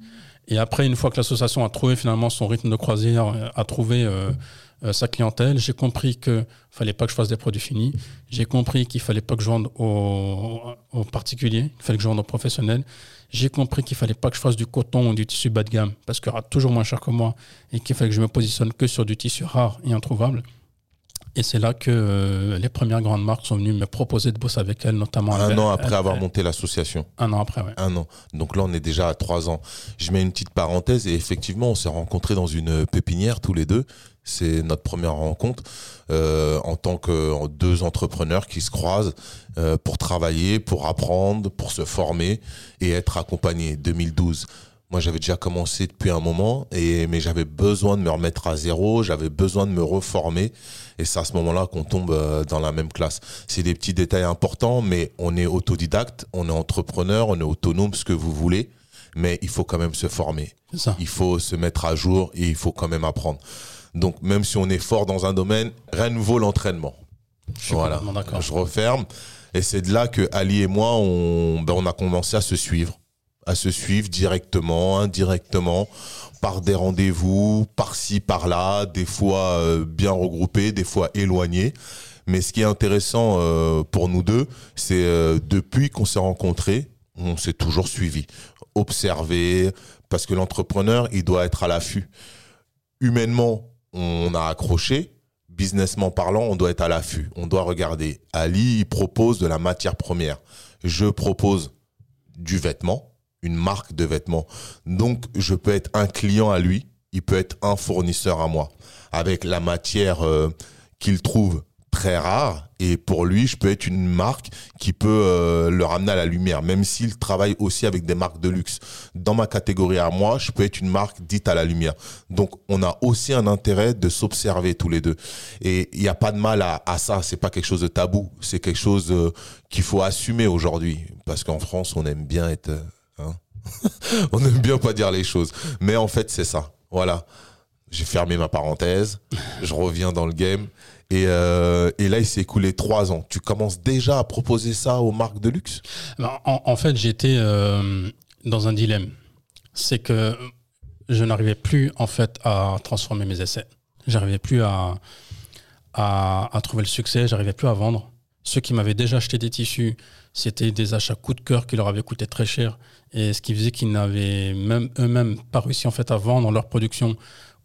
Et après, une fois que l'association a trouvé finalement son rythme de croisière, euh, a trouvé euh, euh, sa clientèle, j'ai compris qu'il fallait pas que je fasse des produits finis. J'ai compris qu'il fallait pas que je vende aux, aux particuliers, qu'il fallait que je vende aux professionnels. J'ai compris qu'il fallait pas que je fasse du coton ou du tissu bas de gamme parce qu'il y aura toujours moins cher que moi et qu'il fallait que je me positionne que sur du tissu rare et introuvable. Et c'est là que euh, les premières grandes marques sont venues me proposer de bosser avec elles, notamment Un an après avoir monté l'association. Un an après, ouais. Un an. Donc là, on est déjà à trois ans. Je mets une petite parenthèse et effectivement, on s'est rencontrés dans une pépinière tous les deux. C'est notre première rencontre euh, en tant que deux entrepreneurs qui se croisent euh, pour travailler, pour apprendre, pour se former et être accompagnés. 2012. Moi, j'avais déjà commencé depuis un moment, et, mais j'avais besoin de me remettre à zéro, j'avais besoin de me reformer. Et c'est à ce moment-là qu'on tombe euh, dans la même classe. C'est des petits détails importants, mais on est autodidacte, on est entrepreneur, on est autonome, ce que vous voulez, mais il faut quand même se former. Ça. Il faut se mettre à jour et il faut quand même apprendre. Donc, même si on est fort dans un domaine, rien ne vaut l'entraînement. Je Voilà. Je referme. Et c'est de là que Ali et moi, on, ben, on a commencé à se suivre. À se suivre directement, indirectement, par des rendez-vous, par-ci, par-là, des fois euh, bien regroupés, des fois éloignés. Mais ce qui est intéressant euh, pour nous deux, c'est euh, depuis qu'on s'est rencontrés, on s'est toujours suivi, observé, parce que l'entrepreneur, il doit être à l'affût. Humainement, on a accroché, businessment parlant, on doit être à l'affût. On doit regarder. Ali, il propose de la matière première. Je propose du vêtement, une marque de vêtements. Donc, je peux être un client à lui, il peut être un fournisseur à moi, avec la matière euh, qu'il trouve très rare. Et pour lui, je peux être une marque qui peut euh, le ramener à la lumière, même s'il travaille aussi avec des marques de luxe. Dans ma catégorie à moi, je peux être une marque dite à la lumière. Donc, on a aussi un intérêt de s'observer tous les deux. Et il n'y a pas de mal à, à ça. C'est pas quelque chose de tabou. C'est quelque chose euh, qu'il faut assumer aujourd'hui. Parce qu'en France, on aime bien être, hein on aime bien pas dire les choses. Mais en fait, c'est ça. Voilà. J'ai fermé ma parenthèse. Je reviens dans le game. Et, euh, là, il s'est écoulé trois ans. Tu commences déjà à proposer ça aux marques de luxe? Ben, En, fait, j'étais euh, dans un dilemme. C'est que je n'arrivais plus en fait à transformer mes essais. J'arrivais plus à, à, à trouver le succès, j'arrivais plus à vendre. Ceux qui m'avaient déjà acheté des tissus, c'était des achats coup de cœur qui leur avaient coûté très cher. Et ce qui faisait qu'ils n'avaient même eux-mêmes pas réussi en fait à vendre leur production.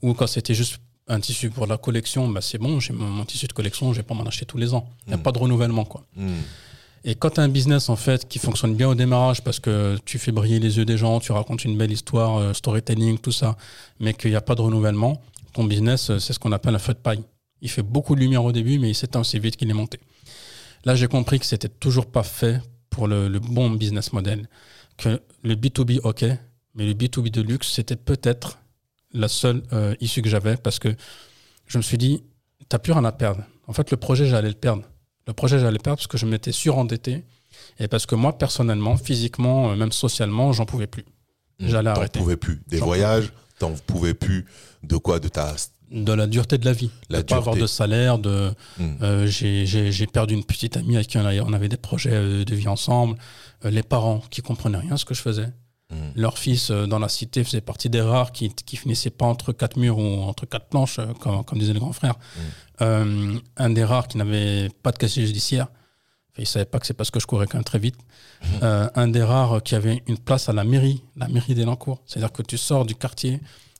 Ou quand c'était juste un tissu pour la collection, bah c'est bon, j'ai mon, mon tissu de collection, je vais pas m'en acheter tous les ans. Il n'y a Mm. pas de renouvellement. quoi. Hmm. Et quand tu as un business en fait qui fonctionne bien au démarrage parce que tu fais briller les yeux des gens, tu racontes une belle histoire, euh, storytelling, tout ça, mais qu'il n'y a pas de renouvellement, ton business, euh, c'est ce qu'on appelle un feu de paille. Il fait beaucoup de lumière au début, mais il s'éteint aussi vite qu'il est monté. Là, j'ai compris que c'était toujours pas fait pour le, le bon business model. Que le B2B, ok, mais le B2B de luxe, c'était peut-être la seule euh, issue que j'avais parce que je me suis dit, t'as plus rien à perdre. En fait, le projet, j'allais le perdre. Le projet, j'allais le perdre parce que je m'étais surendetté et parce que moi, personnellement, physiquement, euh, même socialement, j'en pouvais plus. J'allais T'en arrêter. pouvais plus. Des voyages, t'en pouvais plus. De quoi? De ta. De la dureté de la vie. La de pas avoir de salaire, de, Hmm. Euh, j'ai- perdu une petite amie avec qui on avait des projets euh, de vie ensemble. Euh, les parents qui comprenaient rien à ce que je faisais. Hmm. Leur fils dans la cité faisait partie des rares qui, qui finissaient pas entre quatre murs ou entre quatre planches, comme, comme disaient les grands frères. Euh, un des rares qui n'avait pas de casier judiciaire. Enfin, il savait pas que c'est parce que je courais quand même très vite. Euh, un des rares qui avait une place à la mairie, la mairie d'Elancourt. C'est-à-dire que tu sors du quartier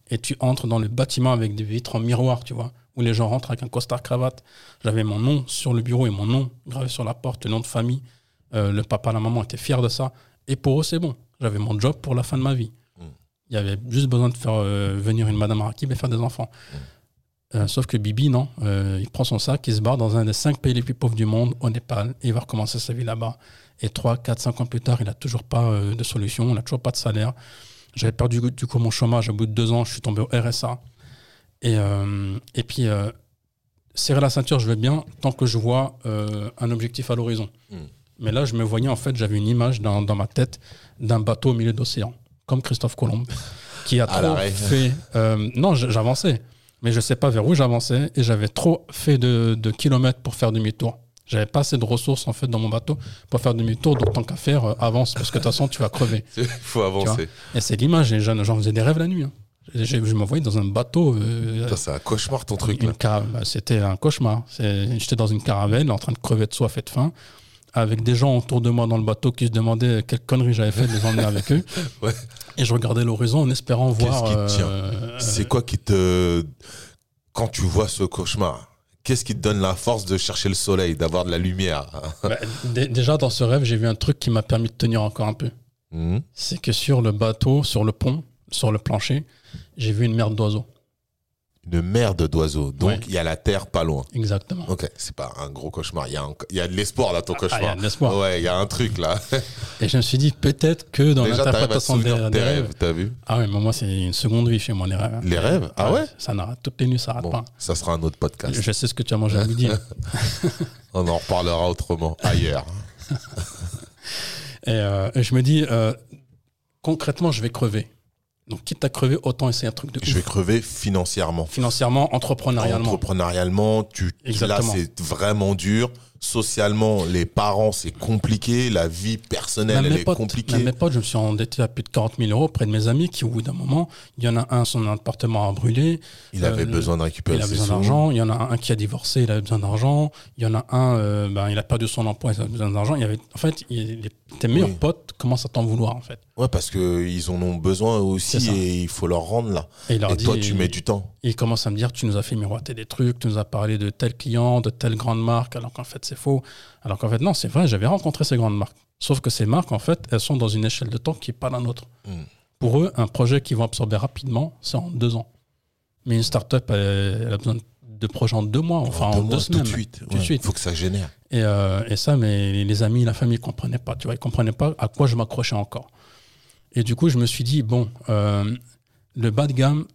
et tu entres dans le bâtiment avec des vitres en miroir, tu vois, où les gens rentrent avec un costard cravate. J'avais mon nom sur le bureau et mon nom gravé sur la porte, le nom de famille. Euh, le papa, la maman étaient fiers de ça. Et pour eux, c'est bon. J'avais mon job pour la fin de ma vie. Mm. Il y avait juste besoin de faire euh, venir une madame Rakib et faire des enfants. Euh, sauf que Bibi, non. Il prend son sac, il se barre dans un des cinq pays les plus pauvres du monde, au Népal, et il va recommencer sa vie là-bas. Et 3, 4, 5 ans plus tard, il n'a toujours pas de solution, il n'a toujours pas de salaire. J'avais perdu du coup mon chômage au bout de deux ans, je suis tombé au RSA. Et, euh, et puis, euh, serrer la ceinture, je veux bien, tant que je vois euh, un objectif à l'horizon. Mm. Mais là, je me voyais, en fait, j'avais une image dans, dans ma tête d'un bateau au milieu d'océan, comme Christophe Colomb, qui a trop fait. non, j'avançais. mais je sais pas vers où j'avançais et j'avais trop fait de, de kilomètres pour faire demi-tour. J'avais pas assez de ressources en fait dans mon bateau pour faire demi-tour, donc tant qu'à faire, euh, avance parce que de toute façon tu vas crever. Il faut avancer. Et c'est l'image, et j'en j'en faisais des rêves la nuit. hein. Je me voyais dans un bateau. euh, C'est un cauchemar ton truc bah, C'était un cauchemar. C'est- J'étais dans une caravelle en train de crever de soif et de faim, avec des gens autour de moi dans le bateau qui se demandaient quelle connerie j'avais fait de les emmener avec eux. Ouais. Et je regardais l'horizon en espérant voir. Qu'est-ce qui te tient? euh, C'est quoi qui te. Quand tu vois ce cauchemar, qu'est-ce qui te donne la force de chercher le soleil, d'avoir de la lumière bah, dé- déjà dans ce rêve, j'ai vu un truc qui m'a permis de tenir encore un peu. Mhm. C'est que sur le bateau, sur le pont, sur le plancher, j'ai vu une merde d'oiseaux. Une merde d'oiseaux. Donc Ouais. il y a la terre pas loin. Exactement. Ok, c'est pas un gros cauchemar. Il y a, un- il y a de l'espoir là, ton Ah, il y cauchemar. a de l'espoir. Ouais, il y a un truc là. Et je me suis dit peut-être que dans l'interprétation des, des rêves. t'as vu Ah ouais, mais moi c'est une seconde vie chez moi les rêves. Les rêves Ah ouais Ça n'arrête toutes les nuits, ça n'arrête Bon, pas. ça sera un autre podcast. Je sais ce que tu as mangé à midi. On en reparlera autrement, ailleurs. Et, euh, et je me dis, euh, concrètement, je vais crever. Donc, quitte à crever, autant essayer un truc de Je ouf. vais crever financièrement. Financièrement, entrepreneurialement. Entrepreneurialement, tu, là, c'est vraiment dur. Socialement, les parents, c'est compliqué. La vie personnelle, Même elle est potes, compliquée. mes potes, je me suis endetté à plus de 40 000 euros près de mes amis qui, au bout d'un moment, il y en a un, son appartement a brûlé, Il avait Euh, besoin de récupérer il a besoin d'argent. Il y en a un qui a divorcé, il avait besoin d'argent. Il y en a un, euh, ben, il a perdu son emploi, il a besoin d'argent. Il y avait, en fait, il- les- tes meilleurs Oui. potes commencent à t'en vouloir, en fait. Ouais, parce qu'ils en ont besoin aussi et il faut leur rendre là. Et dit, toi, tu mets du temps. Il commence à me dire tu nous as fait miroiter des trucs, tu nous as parlé de tel client, de telle grande marque, alors qu'en fait c'est faux. Alors qu'en fait non, c'est vrai, j'avais rencontré ces grandes marques. Sauf que ces marques, en fait, elles sont dans une échelle de temps qui n'est pas la nôtre. Mm. Pour eux, un projet qu'ils vont absorber rapidement, c'est en deux ans. Mais une start-up, elle, elle a besoin de projets en deux mois, enfin en Deux deux, mois, semaines. Tout de suite. Tout de suite. Il faut que ça génère. Et, euh, et ça, mais les amis, la famille ne comprenaient pas. Tu vois, ils comprenaient pas à quoi je m'accrochais encore. Et du coup, je me suis dit, bon, euh, le bas de gamme,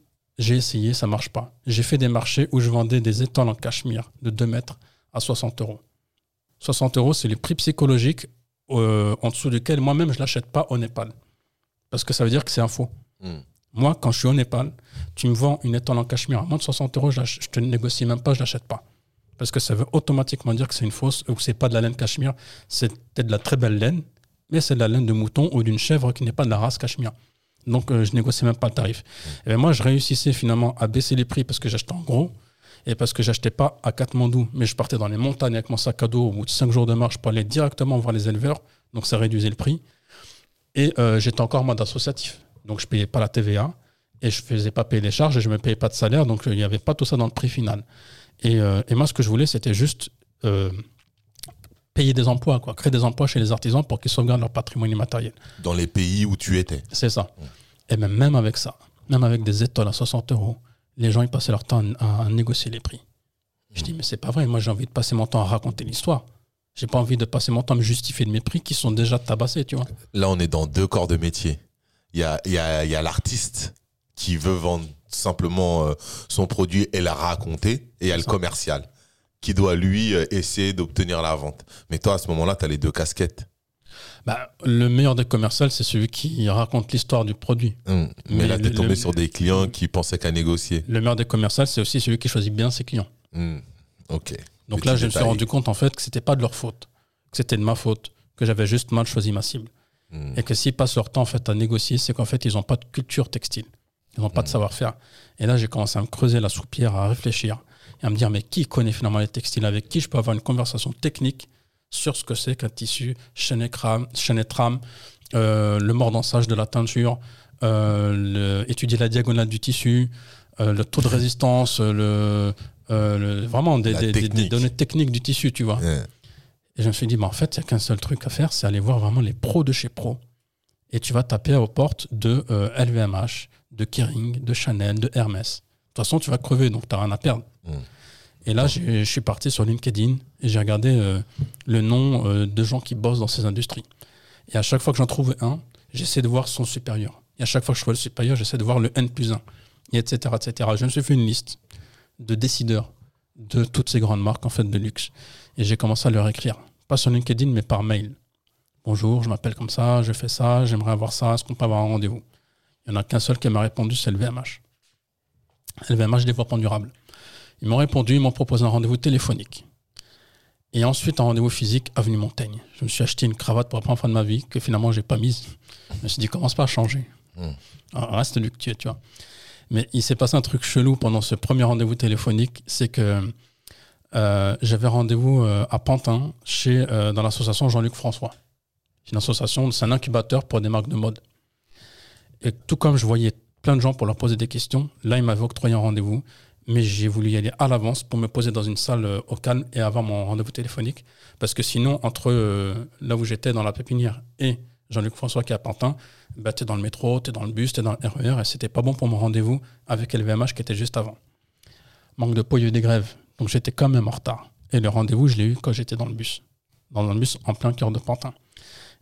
j'ai essayé, ça marche pas. J'ai fait des marchés où je vendais des étoiles en cachemire de 2 mètres à 60 euros. 60 euros, c'est le prix psychologique euh, en dessous duquel moi-même je l'achète pas au Népal. Parce que ça veut dire que c'est un faux. Mm. Moi, quand je suis au Népal, tu me vends une étoile en cachemire à moins de 60 euros, je, je te négocie même pas, je l'achète pas. Parce que ça veut automatiquement dire que c'est une fausse ou que c'est pas de la laine cachemire. C'est peut-être de la très belle laine, mais c'est de la laine de mouton ou d'une chèvre qui n'est pas de la race cachemire. Donc, euh, je négociais même pas le tarif. Et ben, moi, je réussissais finalement à baisser les prix parce que j'achetais en gros et parce que j'achetais pas à Katmandou, mais je partais dans les montagnes avec mon sac à dos. Au bout de 5 jours de marche, je aller directement voir les éleveurs. Donc, ça réduisait le prix. Et euh, j'étais encore en mode associatif. Donc, je payais pas la TVA et je faisais pas payer les charges et je me payais pas de salaire. Donc, il n'y avait pas tout ça dans le prix final. Et, euh, moi, ce que je voulais, c'était juste euh, payer des emplois, quoi, créer des emplois chez les artisans pour qu'ils sauvegardent leur patrimoine immatériel. Dans les pays où tu étais. C'est ça. Et même, même avec ça, même avec des étoiles à 60 euros, les gens ils passaient leur temps à, à négocier les prix. Je dis, mais c'est pas vrai, moi j'ai envie de passer mon temps à raconter l'histoire. J'ai pas envie de passer mon temps à me justifier de mes prix qui sont déjà tabassés, tu vois. Là, on est dans deux corps de métier. Il y a, y a, y a l'artiste qui veut vendre simplement euh, son produit et la raconter, et il y a le commercial qui doit, lui, euh, essayer d'obtenir la vente. Mais toi, à ce moment-là, tu as les deux casquettes. Bah, le meilleur des commerciaux, c'est celui qui raconte l'histoire du produit. Hum. Mais, Mais là, tu es tombé le- sur des clients qui pensaient qu'à négocier. Le meilleur des commerciaux, c'est aussi celui qui choisit bien ses clients. Hum. Ok. Donc Petit là, je me suis rendu compte en fait que c'était pas de leur faute, que c'était de ma faute, que j'avais juste mal choisi ma cible. Hum. Et que s'ils passent leur temps en fait à négocier, c'est qu'en fait ils n'ont pas de culture textile, ils n'ont pas de savoir-faire. Et là j'ai commencé à me creuser la soupière, à réfléchir et à me dire mais qui connaît finalement les textiles, avec qui je peux avoir une conversation technique sur ce que c'est qu'un tissu, chaîne et trame, euh, le mordançage de la teinture, euh, le- étudier la diagonale du tissu, euh, le taux de résistance, le, le- vraiment des, La des- des- des technique. données techniques du tissu, tu vois. Et je me suis dit, mais en fait, il n'y a qu'un seul truc à faire, c'est aller voir vraiment les pros de chez pro. Et tu vas taper aux portes de LVMH, de Kering, de Chanel, de Hermès. De toute façon, tu vas crever, donc tu n'as rien à perdre. Mm. Et là, je suis parti sur LinkedIn et j'ai regardé euh, le nom euh, de gens qui bossent dans ces industries. Et à chaque fois que j'en trouve un, j'essaie de voir son supérieur. Et à chaque fois que je vois le supérieur, j'essaie de voir le N plus 1, et etc., etc. Je me suis fait une liste de décideurs de toutes ces grandes marques en fait de luxe. Et j'ai commencé à leur écrire, pas sur LinkedIn, mais par mail. Bonjour, je m'appelle comme ça, je fais ça, j'aimerais avoir ça, est-ce qu'on peut avoir un rendez-vous? Il n'y en a qu'un seul qui m'a répondu, c'est le VMH. LVMH développement durable. Ils m'ont répondu, ils m'ont proposé un rendez-vous téléphonique. Et ensuite, un rendez-vous physique, avenue Montaigne. Je me suis acheté une cravate pour la première fois de ma vie, que finalement, j'ai pas mise. Je me suis dit, commence pas à changer? Mm. Alors, reste lui que tu es, tu vois. Mais il s'est passé un truc chelou pendant ce premier rendez-vous téléphonique, c'est que euh, j'avais rendez-vous euh, à Pantin, chez, euh, dans l'association Jean-Luc François. C'est une association, c'est un incubateur pour des marques de mode. Et tout comme je voyais plein de gens pour leur poser des questions, là, il m'avait octroyé un rendez-vous, mais j'ai voulu y aller à l'avance pour me poser dans une salle euh, au calme et avoir mon rendez-vous téléphonique. Parce que sinon, entre euh, là où j'étais dans la pépinière et Jean-Luc François qui est à Pantin, bah, tu es dans le métro, tu es dans le bus, tu es dans le RER, et c'était pas bon pour mon rendez-vous avec LVMH qui était juste avant. Manque de peau, il y a eu des grèves. Donc j'étais quand même en retard. Et le rendez-vous, je l'ai eu quand j'étais dans le bus. Dans un bus en plein cœur de Pantin.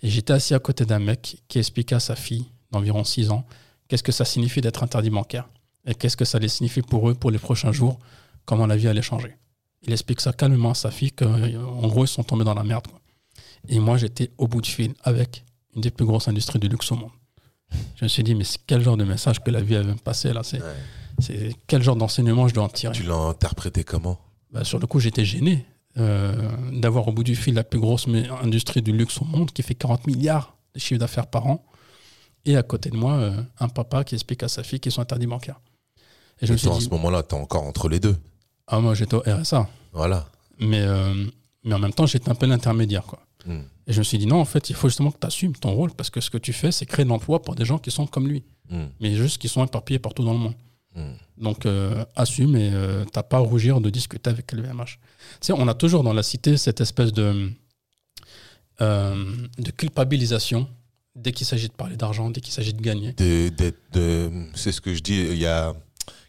Et j'étais assis à côté d'un mec qui expliquait à sa fille, d'environ 6 ans, qu'est-ce que ça signifie d'être interdit bancaire. Et qu'est-ce que ça allait signifier pour eux pour les prochains jours, comment la vie allait changer? Il explique ça calmement à sa fille qu'en gros, ils sont tombés dans la merde. quoi. Et moi, j'étais au bout du fil avec une des plus grosses industries du luxe au monde. Je me suis dit, mais c'est quel genre de message que la vie avait me passer là c'est, Ouais. Quel genre d'enseignement je dois en tirer? Tu l'as interprété comment? Bah, Sur le coup, j'étais gêné euh, d'avoir au bout du fil la plus grosse industrie du luxe au monde qui fait 40 milliards de chiffre d'affaires par an. Et à côté de moi, euh, un papa qui explique à sa fille qu'ils sont interdits bancaires. Et je Et me suis toi, en dit, ce moment-là, t'es encore entre les deux. ah, moi j'étais au RSA. Voilà. Mais, euh, mais en même temps, j'étais un peu l'intermédiaire. quoi. Mm. Et je me suis dit, non, en fait, il faut justement que tu assumes ton rôle parce que ce que tu fais, c'est créer de l'emploi pour des gens qui sont comme lui, Mm. mais juste qui sont éparpillés partout dans le monde. Mm. Donc, euh, assume et euh, t'as pas à rougir de discuter avec le VMH. Tu sais, on a toujours dans la cité cette espèce de, euh, de culpabilisation dès qu'il s'agit de parler d'argent, dès qu'il s'agit de gagner. De, d'être- de- c'est ce que je dis. Il y a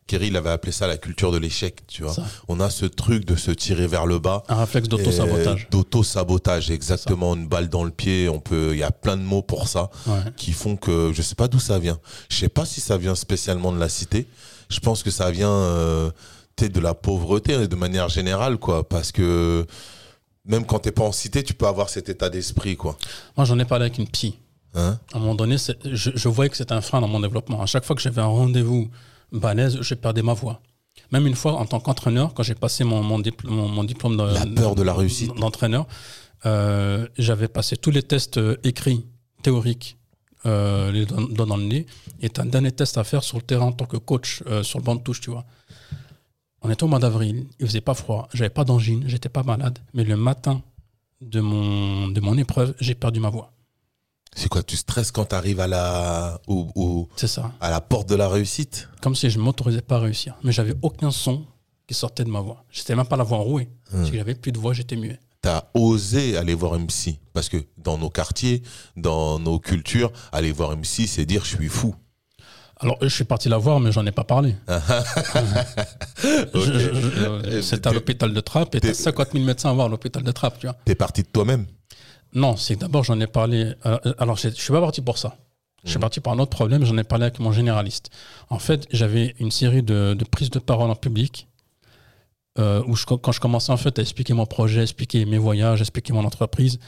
Kerry, avait appelé ça la culture de l'échec. Tu vois, Ça. on a ce truc de se tirer vers le bas. Un réflexe d'auto-sabotage. D'auto-sabotage, exactement. Une balle dans le pied. On peut. Il y a plein de mots pour ça Ouais. qui font que je sais pas d'où ça vient. Je sais pas si ça vient spécialement de la cité. Je pense que ça vient euh, de la pauvreté de manière générale, quoi. Parce que même quand t'es pas en cité, tu peux avoir cet état d'esprit, quoi. Moi, j'en ai parlé avec une psy. Hein? À un moment donné, je, je voyais que c'était un frein dans mon développement. À chaque fois que j'avais un rendez-vous balèze, je perdais ma voix. Même une fois, en tant qu'entraîneur, quand j'ai passé mon, mon, dipl- mon- mon diplôme de- La peur de la réussite. d'entraîneur, euh, j'avais passé tous les tests euh, écrits, théoriques, euh, les doigts dans le nez, et un dernier test à faire sur le terrain en tant que coach euh, sur le banc de touche, tu vois. On était au mois d'avril, il faisait pas froid, j'avais pas d'angine, j'étais pas malade, mais le matin de mon, de mon épreuve, j'ai perdu ma voix. C'est quoi Tu stresses quand t'arrives à la C'est ça. à la porte de la réussite? Comme si je ne m'autorisais pas à réussir. Mais j'avais aucun son qui sortait de ma voix. J'étais même pas la voix enrouée. Si j'avais plus de voix, j'étais muet. T'as osé aller voir psy parce que dans nos quartiers, dans nos cultures, aller voir psy, c'est dire je suis fou. Alors, je suis parti la voir, mais j'en ai pas parlé. Euh, C'était à l'hôpital de Trappes et t'as 50 000 médecins à voir à l'hôpital de Trappes, tu vois. T'es parti de toi-même. Non, c'est que d'abord, j'en ai parlé. euh, alors, je je suis pas parti pour ça. Je suis Mhm. parti pour un autre problème. J'en ai parlé avec mon généraliste. En fait, j'avais une série de, de prises de parole en public euh, où, je- quand je commençais en fait à expliquer mon projet, expliquer mes voyages, expliquer mon entreprise,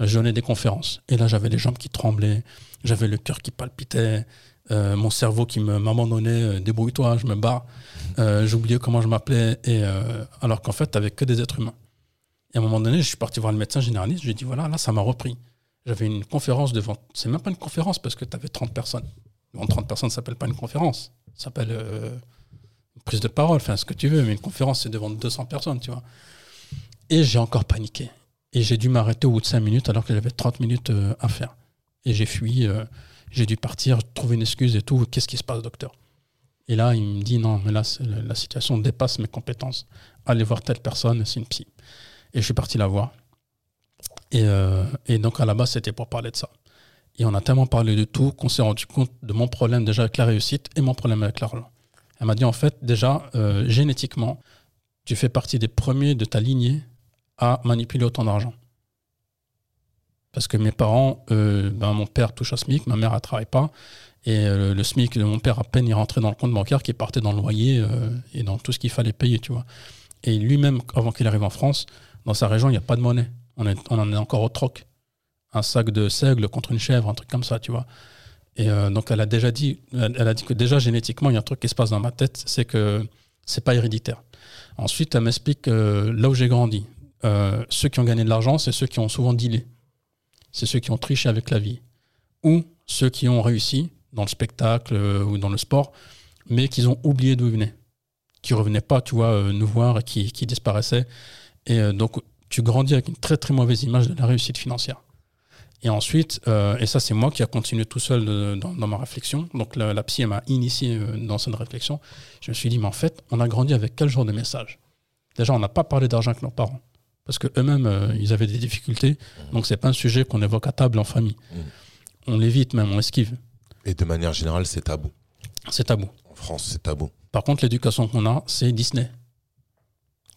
euh, je donnais des conférences. Et là, j'avais les jambes qui tremblaient, j'avais le cœur qui palpitait, euh, mon cerveau qui me m'abandonnait. Débrouille-toi, je me bats. Euh, J'oubliais comment je m'appelais. Et alors qu'en fait, t'avais que des êtres humains. Et à un moment donné, je suis parti voir le médecin généraliste. Je lui ai dit voilà, là, ça m'a repris. J'avais une conférence devant. C'est même pas une conférence parce que tu avais 30 personnes. Devant 30 personnes, ça s'appelle pas une conférence. Ça s'appelle euh, une prise de parole, enfin ce que tu veux. Mais une conférence, c'est devant 200 personnes, tu vois. Et j'ai encore paniqué. Et j'ai dû m'arrêter au bout de 5 minutes alors que j'avais 30 minutes euh, à faire. Et j'ai fui. euh, j'ai dû partir, trouver une excuse et tout. Qu'est-ce qui se passe, docteur? Et là, il me dit non, mais là, la situation dépasse mes compétences. Allez voir telle personne, c'est une psy. Et je suis parti la voir. Et, euh, et donc, à la base, c'était pour parler de ça. Et on a tellement parlé de tout qu'on s'est rendu compte de mon problème déjà avec la réussite et mon problème avec l'argent. Elle m'a dit, en fait, déjà, euh, génétiquement, tu fais partie des premiers de ta lignée à manipuler autant d'argent. Parce que mes parents, euh, ben, mon père touche au SMIC, ma mère ne travaille pas. Et le SMIC de mon père, à peine, il rentrait dans le compte bancaire qui partait dans le loyer et dans tout ce qu'il fallait payer, tu vois. Et lui-même, avant qu'il arrive en France, dans sa région, il n'y a pas de monnaie. On, en est encore au troc. Un sac de seigle contre une chèvre, un truc comme ça, tu vois. Et euh, donc, elle a déjà dit, elle, a dit que déjà génétiquement, il y a un truc qui se passe dans ma tête, c'est que c'est pas héréditaire. Ensuite, elle m'explique que là où j'ai grandi, euh, ceux qui ont gagné de l'argent, c'est ceux qui ont souvent dealé. C'est ceux qui ont triché avec la vie. Ou ceux qui ont réussi dans le spectacle euh, ou dans le sport, mais qui ont oublié d'où ils venaient. Qui revenaient pas, tu vois, euh, nous voir et qui disparaissaient. Et euh, donc, tu grandis avec une très très mauvaise image de la réussite financière. Et ensuite, euh, et ça c'est moi qui a continué tout seul de- dans, dans ma réflexion, donc la, la psy m'a initié euh, dans cette réflexion, je me suis dit, mais en fait, on a grandi avec quel genre de message? Déjà, on n'a pas parlé d'argent avec nos parents, parce qu'eux-mêmes, euh, ils avaient des difficultés, donc c'est pas un sujet qu'on évoque à table en famille. Mhm. On l'évite même, on esquive, Et de manière générale, c'est tabou? c'est tabou. En France, c'est tabou. Par contre, l'éducation qu'on a, c'est Disney.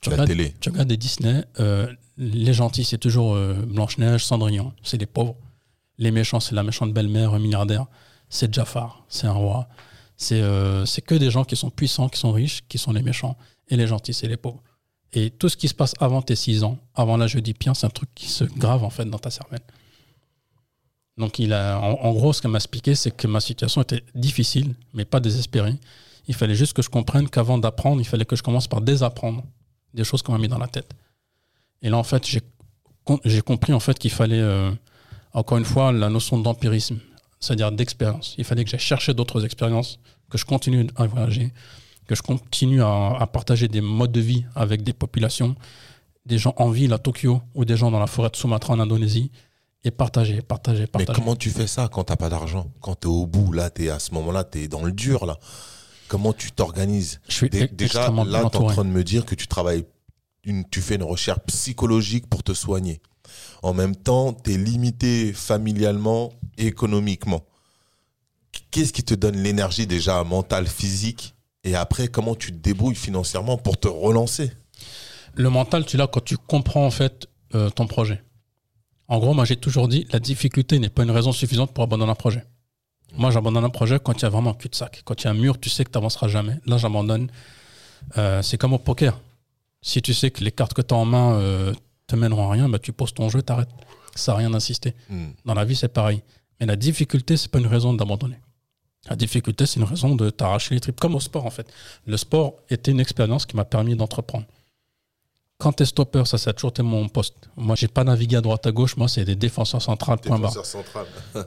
Tu La regardes, télé. tu regardes des Disney, euh, les gentils, c'est toujours euh, Blanche-Neige, Cendrillon, c'est les pauvres. Les méchants, c'est la méchante belle-mère, un milliardaire. C'est Jafar, c'est un roi. C'est euh, que des gens qui sont puissants, qui sont riches, qui sont les méchants. Et les gentils, c'est les pauvres. Et tout ce qui se passe avant tes 6 ans, avant l'âge oedipien, c'est un truc qui se grave en fait dans ta cervelle. Donc, il a, en, en gros, ce qu'elle m'a expliqué, c'est que ma situation était difficile, mais pas désespérée. Il fallait juste que je comprenne qu'avant d'apprendre, il fallait que je commence par désapprendre des choses qu'on m'a mis dans la tête. Et là, en fait, j'ai com- j'ai compris en fait qu'il fallait, euh, encore une fois, la notion d'empirisme, c'est-à-dire d'expérience. Il fallait que j'aille chercher d'autres expériences, que je continue à voyager, que je continue à, à partager des modes de vie avec des populations, des gens en ville à Tokyo ou des gens dans la forêt de Sumatra en Indonésie, et partager, partager, Mais partager. comment tu fais ça quand t'as pas d'argent? Quand t'es au bout, là, t'es à ce moment-là, t'es dans le dur, là. Comment tu t'organises Je suis e- Déjà, là, bien t'es en train de me dire que tu travailles, une, tu fais une recherche psychologique pour te soigner. En même temps, t'es limité familialement et économiquement. Qu'est-ce qui te donne l'énergie déjà mentale, physique? Et après, comment tu te débrouilles financièrement pour te relancer? Le mental, tu l'as quand tu comprends en fait euh, ton projet. En gros, moi j'ai toujours dit, la difficulté n'est pas une raison suffisante pour abandonner un projet. Moi, j'abandonne un projet quand il y a vraiment un cul-de-sac. Quand il y a un mur, tu sais que tu n'avanceras jamais. Là, j'abandonne. Euh, c'est comme au poker. Si tu sais que les cartes que tu as en main euh, te mèneront à rien, bah, tu poses ton jeu, t'arrêtes. Ça n'a rien d'insister. Hmm. Dans la vie, c'est pareil. Mais la difficulté, c'est pas une raison d'abandonner. La difficulté, c'est une raison de t'arracher les tripes, comme au sport en fait. Le sport était une expérience qui m'a permis d'entreprendre. Quand t'es stopper, ça, ça a toujours été mon poste. Moi, j'ai pas navigué à droite à gauche. Moi, c'est des défenseurs centrales, point barre. Central.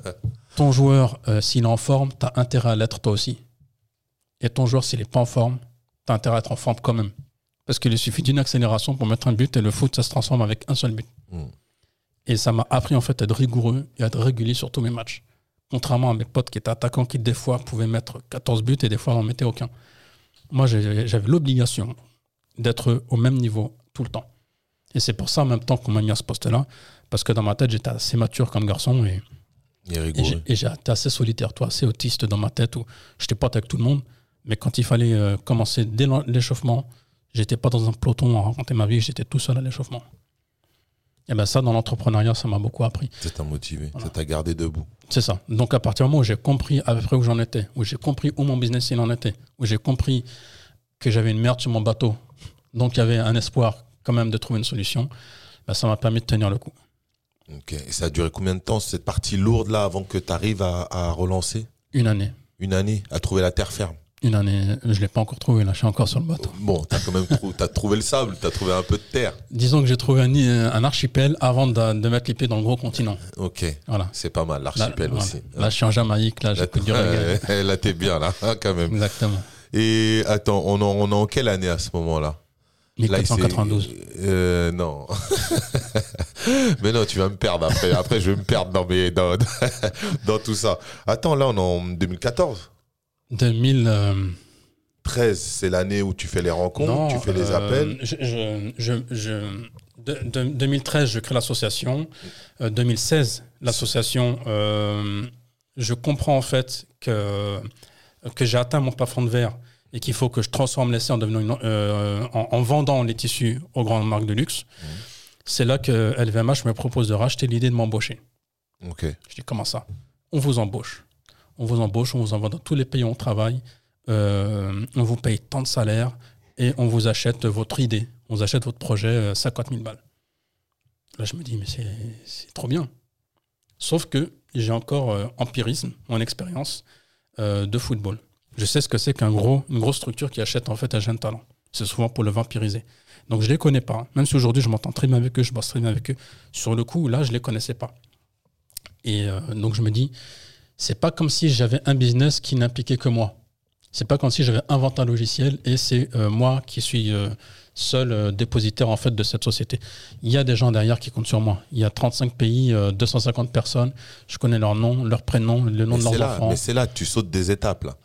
Ton joueur, euh, s'il est en forme, t'as intérêt à l'être toi aussi. Et ton joueur, s'il est pas en forme, t'as intérêt à être en forme quand même. Parce qu'il suffit d'une accélération pour mettre un but et le foot, ça se transforme avec un seul but. Mm. Et ça m'a appris en fait à être rigoureux et à être régulier sur tous mes matchs. Contrairement à mes potes qui étaient attaquants qui des fois pouvaient mettre 14 buts et des fois n'en mettaient aucun. Moi, j'avais l'obligation d'être au même niveau tout le temps. Et c'est pour ça en même temps qu'on m'a mis à ce poste-là. Parce que dans ma tête, j'étais assez mature comme garçon et et été assez solitaire, toi, assez autiste dans ma tête où j'étais pote avec tout le monde. Mais quand il fallait euh, commencer dès l'échauffement, j'étais pas dans un peloton à raconter ma vie, j'étais tout seul à l'échauffement. Et ben ça, dans l'entrepreneuriat, ça m'a beaucoup appris. Ça t'a motivé, Voilà. ça t'a gardé debout. C'est ça. Donc à partir du moment où j'ai compris à peu près où j'en étais, où j'ai compris où mon business il en était, où j'ai compris que j'avais une merde sur mon bateau, donc il y avait un espoir quand même de trouver une solution, ben, ça m'a permis de tenir le coup. Ok. Et ça a duré combien de temps, cette partie lourde là, avant que tu arrives à, à relancer? Une année. Une année à trouver la terre ferme? Une année, je l'ai pas encore trouvé, là, je suis encore sur le bateau. Bon, t'as quand même trou- trouvé le sable, t'as trouvé un peu de terre. Disons que j'ai trouvé un, un archipel avant de, de mettre les pieds dans le gros continent. Ok, Voilà. c'est pas mal, l'archipel voilà. aussi. Là, je suis en Jamaïque, là, j'écoute du ouais, là, t'es bien, là, quand même. Exactement. Et attends, on est en, on est en quelle année à ce moment-là? Là, il s'est- 1492. Euh, non. Mais non, tu vas me perdre après. Après, je vais me perdre dans, mes, dans, dans tout ça. Attends, là, on est en 2014. 2000. euh, 13, c'est l'année où tu fais les rencontres, non, tu fais les euh, appels. je- je- je- je- de- de- 2013, je crée l'association. Euh, 2016, l'association, euh, je comprends en fait que, que j'ai atteint mon plafond de verre et qu'il faut que je transforme l'essai en, devenant une- euh, en, en vendant les tissus aux grandes marques de luxe. C'est là que LVMH me propose de racheter l'idée de m'embaucher. Je dis comment ça? On vous embauche. On vous embauche, on vous envoie dans tous les pays où on travaille. Euh, on vous paye tant de salaire et on vous achète votre idée. On vous achète votre projet euh, 50 000 balles. Là, je me dis, mais c'est c'est trop bien. Sauf que j'ai encore euh, empirisme, mon expérience euh, de football. Je sais ce que c'est qu'un gros, une grosse structure qui achète en fait un jeune talent. C'est souvent pour le vampiriser. Donc je les connais pas. Même si aujourd'hui je m'entends très bien avec eux, je bosse très bien avec eux. Sur le coup, là, je les connaissais pas. Et euh, donc je me dis, c'est pas comme si j'avais un business qui n'impliquait que moi. C'est pas comme si j'avais inventé un logiciel et c'est euh, moi qui suis euh, seul dépositaire en fait de cette société. Il y a des gens derrière qui comptent sur moi. Il y a 35 pays, euh, 250 personnes. Je connais leur nom, leur prénom, le nom Mais de leurs là, enfants. mais c'est là tu sautes des étapes. Là.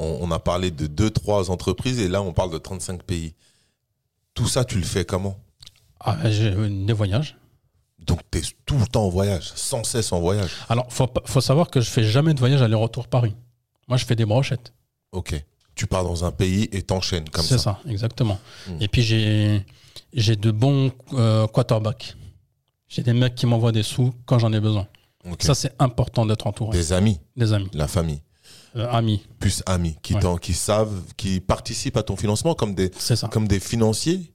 On, on a parlé de deux, trois entreprises et là, on parle de 35 pays. Tout ça, tu le fais comment? Ah, euh, des voyages. Donc, tu es tout le temps en voyage, sans cesse en voyage. Alors, faut, pas- faut savoir que je fais jamais de voyage aller-retour Paris. Moi, je fais des brochettes. Ok. Tu pars dans un pays et t'enchaînes comme C'est ça. ça. exactement. Mm. Et puis, j'ai j'ai de bons euh, quarterbacks. J'ai des mecs qui m'envoient des sous quand j'en ai besoin. Ça, c'est important d'être entouré. Des amis, Des amis, la famille, euh, amis. plus amis, qui, Ouais. qui savent, qui participent à ton financement comme des, comme des financiers?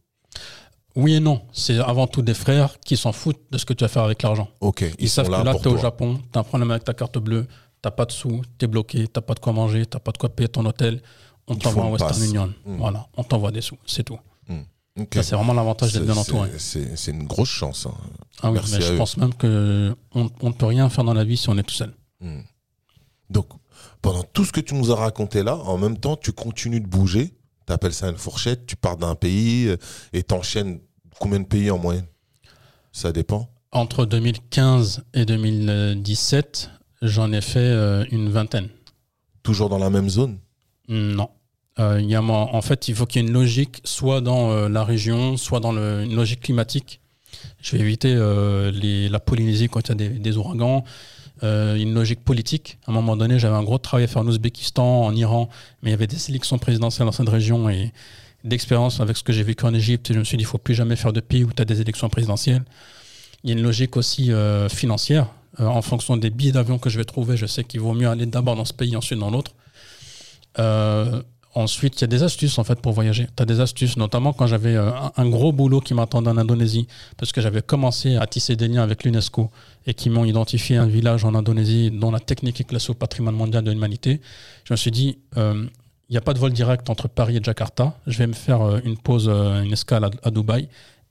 Oui et non. C'est avant tout des frères qui s'en foutent de ce que tu vas faire avec l'argent. Ok, ils, savent que là, tu es au. Japon, tu as un problème avec ta carte bleue, tu pas de sous, tu es bloqué, tu pas de quoi manger, tu pas de quoi payer ton hôtel. On t'envoie une Western passe. Union. Mm. Voilà, on t'envoie des sous, c'est tout. Ça, c'est vraiment l'avantage d'être bien entouré. c'est- une grosse chance. hein. Ah oui, mais à je eux. pense même que on on ne peut rien faire dans la vie si on est tout seul. Hmm. Donc, pendant tout ce que tu nous as raconté là, en même temps, tu continues de bouger. Tu appelles ça une fourchette. Tu pars d'un pays euh, et t'enchaînes combien de pays en moyenne? Ça dépend. Entre 2015 et 2017, j'en ai fait euh, une vingtaine. Toujours dans la même zone? Non. Euh, y a, en fait, il faut qu'il y ait une logique, soit dans euh, la région, soit dans le- une logique climatique. Je vais éviter euh, les- la Polynésie quand il y a des, des ouragans. Euh, une logique politique. À un moment donné, j'avais un gros travail à faire en Ouzbékistan, en Iran, mais il y avait des élections présidentielles dans cette région et d'expérience avec ce que j'ai vécu en Égypte, je me suis dit, il faut plus jamais faire de pays où tu as des élections présidentielles. Il y a une logique aussi euh, financière. Euh, en fonction des billets d'avion que je vais trouver, je sais qu'il vaut mieux aller d'abord dans ce pays, ensuite dans l'autre. Ensuite, il y a des astuces en fait pour voyager. Tu as des astuces, notamment quand j'avais euh, un, gros boulot qui m'attendait en Indonésie, parce que j'avais commencé à tisser des liens avec l'UNESCO et qui m'ont identifié un village en Indonésie dont la technique est classée au patrimoine mondial de l'humanité. Je me suis dit, euh, il n'y a pas de vol direct entre Paris et Jakarta. Je vais me faire euh, une pause, euh, une escale à, à Dubaï.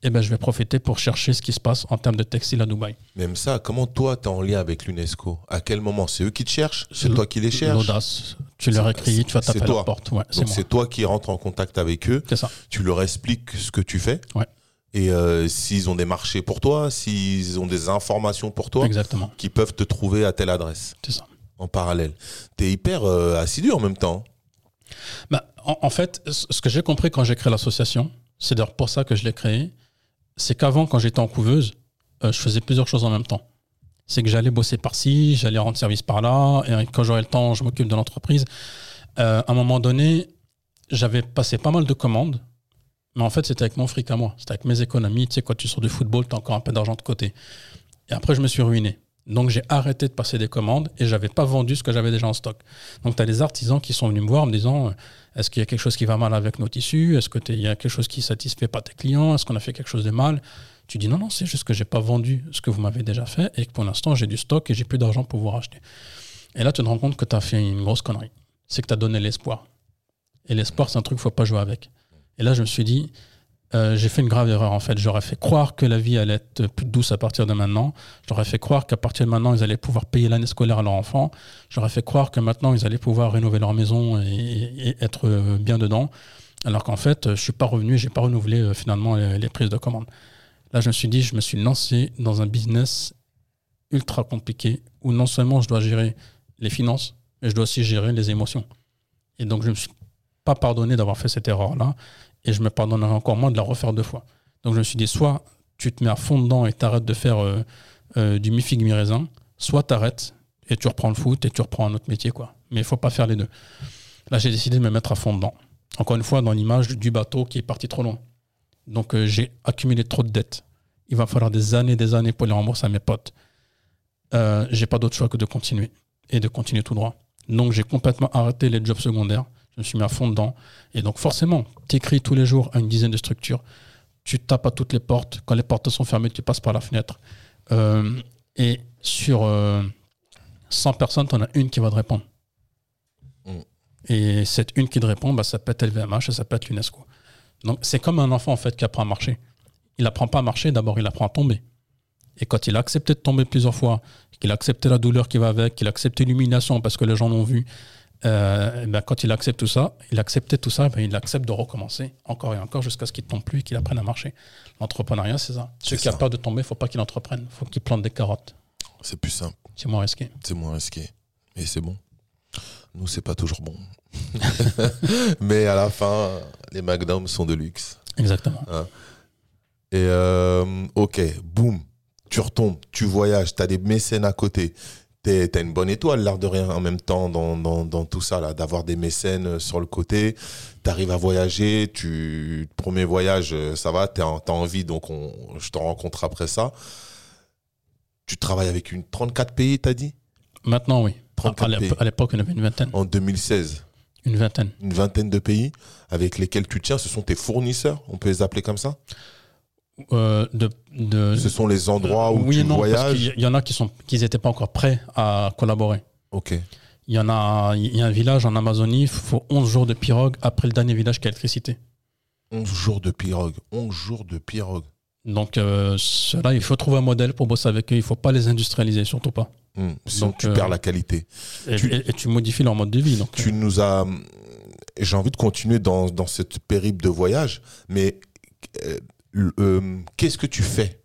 Et ben, je vais profiter pour chercher ce qui se passe en termes de textile à Dubaï. Même ça, comment toi, tu es en lien avec l'UNESCO? À quel moment? C'est eux qui te cherchent? C'est toi qui les cherches? L'audace. Tu leur écris, tu vas taper à leur porte. Ouais, c'est Donc moi. c'est toi qui rentres en contact avec eux, ça. tu leur expliques ce que tu fais. Ouais. Et euh, s'ils ont des marchés pour toi, s'ils ont des informations pour toi, Exactement. qui peuvent te trouver à telle adresse C'est ça. en parallèle. Tu es hyper euh, assidu en même temps. Bah, en, en fait, ce que j'ai compris quand j'ai créé l'association, c'est d'ailleurs pour ça que je l'ai créé, c'est qu'avant, quand j'étais en couveuse, euh, je faisais plusieurs choses en même temps. C'est que j'allais bosser par-ci, j'allais rendre service par-là, et quand j'aurais le temps, je m'occupe de l'entreprise. Euh, à un moment donné, j'avais passé pas mal de commandes, mais en fait, c'était avec mon fric à moi. C'était avec mes économies. Tu sais, quand tu sors du football, tu as encore un peu d'argent de côté. Et après, je me suis ruiné. Donc, j'ai arrêté de passer des commandes et j'avais pas vendu ce que j'avais déjà en stock. Donc, tu as des artisans qui sont venus me voir en me disant euh, est-ce qu'il y a quelque chose qui va mal avec nos tissus? Est-ce qu'il y a quelque chose qui satisfait pas tes clients? Est-ce qu'on a fait quelque chose de mal? Tu dis non, non, c'est juste que j'ai pas vendu ce que vous m'avez déjà fait et que pour l'instant, j'ai du stock et j'ai plus d'argent pour vous racheter. Et là, tu te rends compte que tu as fait une grosse connerie. C'est que tu as donné l'espoir. Et l'espoir, c'est un truc qu'il faut pas jouer avec. Et là, je me suis dit, euh, j'ai fait une grave erreur en fait. J'aurais fait croire que la vie allait être plus douce à partir de maintenant. J'aurais fait croire qu'à partir de maintenant, ils allaient pouvoir payer l'année scolaire à leurs enfants. J'aurais fait croire que maintenant, ils allaient pouvoir rénover leur maison et, et être euh, bien dedans. Alors qu'en fait, je suis pas revenu, j'ai pas renouvelé euh, finalement les, les prises de commande. Là, je me suis dit, je me suis lancé dans un business ultra compliqué où non seulement je dois gérer les finances, mais je dois aussi gérer les émotions. Et donc, je me suis pas pardonné d'avoir fait cette erreur-là et je me pardonnerai encore moins de la refaire deux fois. Donc je me suis dit, soit tu te mets à fond dedans et t'arrêtes de faire euh, euh, du mi-figue mi-raisin, soit t'arrêtes et tu reprends le foot et tu reprends un autre métier. quoi. Mais il faut pas faire les deux. Là, j'ai décidé de me mettre à fond dedans. Encore une fois, dans l'image du bateau qui est parti trop loin. Donc euh, j'ai accumulé trop de dettes. Il va falloir des années des années pour les rembourser à mes potes. Euh, j'ai pas d'autre choix que de continuer et de continuer tout droit. Donc j'ai complètement arrêté les jobs secondaires. Je me suis mis à fond dedans. Et donc forcément, tu écris tous les jours à une dizaine de structures. Tu tapes à toutes les portes. Quand les portes sont fermées, tu passes par la fenêtre. Euh, et sur, euh, 100 personnes, tu en as une qui va te répondre. Mm. Et cette une qui te répond, bah, ça peut être LVMH et ça peut être l'UNESCO. Donc c'est comme un enfant en fait qui apprend à marcher. Il apprend pas à marcher, d'abord il apprend à tomber. Et quand il a accepté de tomber plusieurs fois, qu'il a accepté la douleur qui va avec, qu'il a accepté l'humiliation parce que les gens l'ont vu, euh, eh ben, quand il accepte tout ça, il accepte tout ça, ben, il accepte de recommencer encore et encore jusqu'à ce qu'il ne tombe plus et qu'il apprenne à marcher. L'entrepreneuriat, c'est ça. Celui qui a ça. peur de tomber, il ne faut pas qu'il entreprenne. Il faut qu'il plante des carottes. C'est plus simple, C'est moins risqué. c'est moins risqué. Et c'est bon. Nous, c'est pas toujours bon. Mais à la fin, les McDonald's sont de luxe. Exactement. Et euh, ok, boum, tu retombes, tu voyages, tu as des mécènes à côté. Tu as une bonne étoile, l'air de rien, en même temps, dans, dans, dans tout ça, là, d'avoir des mécènes euh, sur le côté. Tu arrives à voyager, tu, premier voyage, euh, ça va, tu as, envie, donc on, je te rencontre après ça. Tu travailles avec une 34 pays, t'as dit? Maintenant, oui. 34 À l'époque, on avait une vingtaine. En 2016, Une vingtaine. une vingtaine de pays avec lesquels tu tiens, ce sont tes fournisseurs, on peut les appeler comme ça? Euh, de, de- Ce sont les endroits où oui tu parce voyages? qu'il y en a qui sont qui n'étaient pas encore prêts à collaborer. Ok. Il y en a, il y a un village en Amazonie, il faut 11 jours de pirogue après le dernier village qui a électricité. 11 jours de pirogue. 11 jours de pirogue. Donc, euh, cela, il faut trouver un modèle pour bosser avec eux. Il ne faut pas les industrialiser, surtout pas. Hmm, Sinon, Donc, tu euh, perds la qualité. Et Tu- tu, et, et tu modifies leur mode de vie. Donc, Tu nous as. J'ai envie de continuer dans, dans cette périple de voyage, mais euh, euh, qu'est-ce que tu fais?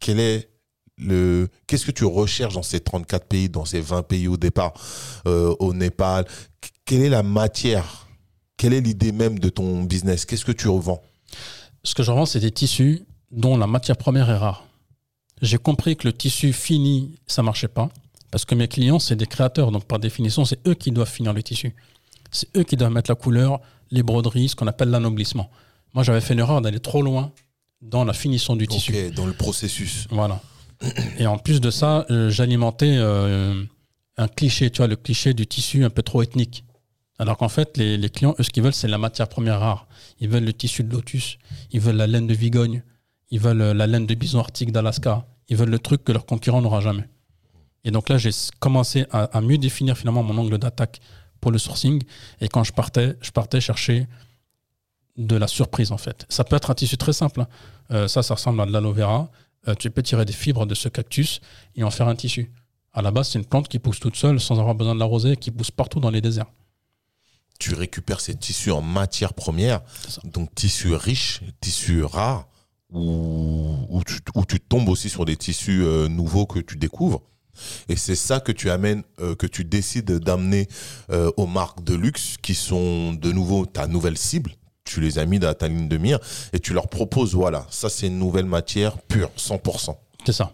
Quel est le Qu'est-ce que tu recherches dans ces 34 pays, dans ces 20 pays au départ, euh, au Népal? Qu- Quelle est la matière? Quelle est l'idée même de ton business? Qu'est-ce que tu revends? Ce que je revends, c'est des tissus dont la matière première est rare. J'ai compris que le tissu fini, ça marchait pas. Parce que mes clients, c'est des créateurs. Donc, par définition, c'est eux qui doivent finir le tissu. C'est eux qui doivent mettre la couleur, les broderies, ce qu'on appelle l'anoblissement. Moi, j'avais fait l'erreur d'aller trop loin dans la finition du tissu. Ok, dans le processus. Voilà. Et en plus de ça, euh, j'alimentais euh, un cliché, tu vois, le cliché du tissu un peu trop ethnique. Alors qu'en fait, les, les clients, eux, ce qu'ils veulent, c'est la matière première rare. Ils veulent le tissu de lotus, ils veulent la laine de Vigogne, ils veulent euh, la laine de bison arctique d'Alaska, ils veulent le truc que leur concurrent n'aura jamais. Et donc là, j'ai commencé à, à mieux définir finalement mon angle d'attaque pour le sourcing. Et quand je partais, je partais chercher de la surprise en fait. Ça peut être un tissu très simple. hein. Euh, ça, ça ressemble à de l'aloe vera. Euh, tu peux tirer des fibres de ce cactus et en faire un tissu. À la base, c'est une plante qui pousse toute seule sans avoir besoin de l'arroser, qui pousse partout dans les déserts. Tu récupères ces tissus en matière première, donc tissus riches, tissus rares, où, tu, tu tombes aussi sur des tissus euh, nouveaux que tu découvres. Et c'est ça que tu amènes, euh, que tu décides d'amener euh, aux marques de luxe qui sont de nouveau ta nouvelle cible. Tu les as mis dans ta ligne de mire et tu leur proposes, voilà, ça c'est une nouvelle matière pure, 100%. C'est ça.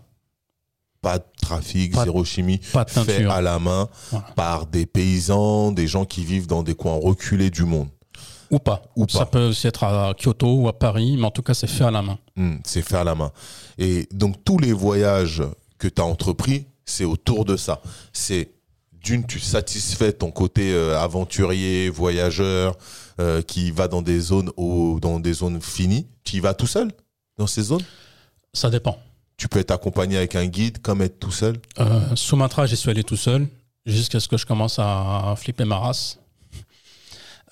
Pas de trafic, Pas- zéro chimie, Pas de fait à la main Voilà. par des paysans, des gens qui vivent dans des coins reculés du monde. Ou pas. Ou Ça pas. peut aussi être à Kyoto ou à Paris, mais en tout cas, c'est fait à la main. Hmm, c'est fait à la main. Et donc, tous les voyages que tu as entrepris, c'est autour de ça. C'est d'une, tu satisfais ton côté euh, aventurier, voyageur, euh, qui va dans des zones au- dans des zones finies. Tu y vas tout seul dans ces zones? Ça dépend. Tu peux être accompagné avec un guide, comme être tout seul? Euh, Sumatra, j'y suis allé tout seul, jusqu'à ce que je commence à flipper ma race.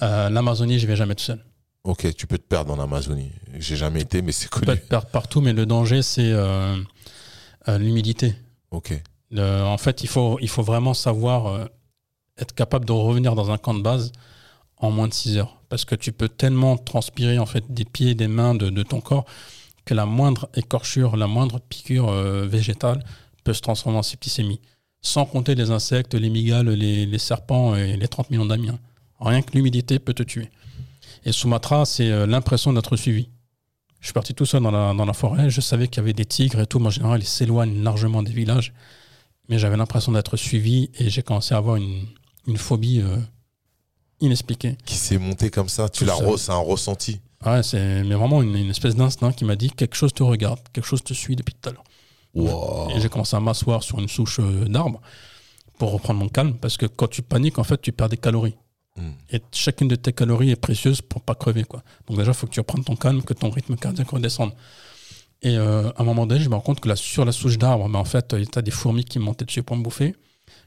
Euh, L'Amazonie, je vais jamais tout seul. Ok, tu peux te perdre en Amazonie. J'ai jamais été, mais c'est Tu peux connu. te perdre partout, mais le danger, c'est l'humidité. Ok. Le- en fait, il faut, il faut vraiment savoir euh, être capable de revenir dans un camp de base en moins de 6 heures. Parce que tu peux tellement transpirer en fait, des pieds, des mains, de, ton corps, que la moindre écorchure, la moindre piqûre euh, végétale peut se transformer en septicémie. Sans compter les insectes, les migales, les, serpents et les 30 millions d'amiens. Rien que l'humidité peut te tuer. Et Sumatra, c'est euh, l'impression d'être suivi. Je suis parti tout seul dans la, dans la forêt, je savais qu'il y avait des tigres et tout, mais en général, ils s'éloignent largement des villages mais j'avais l'impression d'être suivi et j'ai commencé à avoir une, une phobie euh, inexpliquée. Qui s'est monté comme ça. Tu l'as c'est un ressenti. Ouais, c'est mais vraiment une, une espèce d'instinct qui m'a dit quelque chose te regarde, quelque chose te suit depuis tout à l'heure. Wow. Et j'ai commencé à m'asseoir sur une souche euh, d'arbre pour reprendre mon calme parce que quand tu paniques, en fait, tu perds des calories. Hmm. Et chacune de tes calories est précieuse pour pas crever. Quoi. Donc déjà, il faut que tu reprennes ton calme, que ton rythme cardiaque redescende. Et euh, à un moment donné, je me rends compte que là, sur la souche d'arbre, en fait, tu as des fourmis qui me montaient dessus pour me bouffer,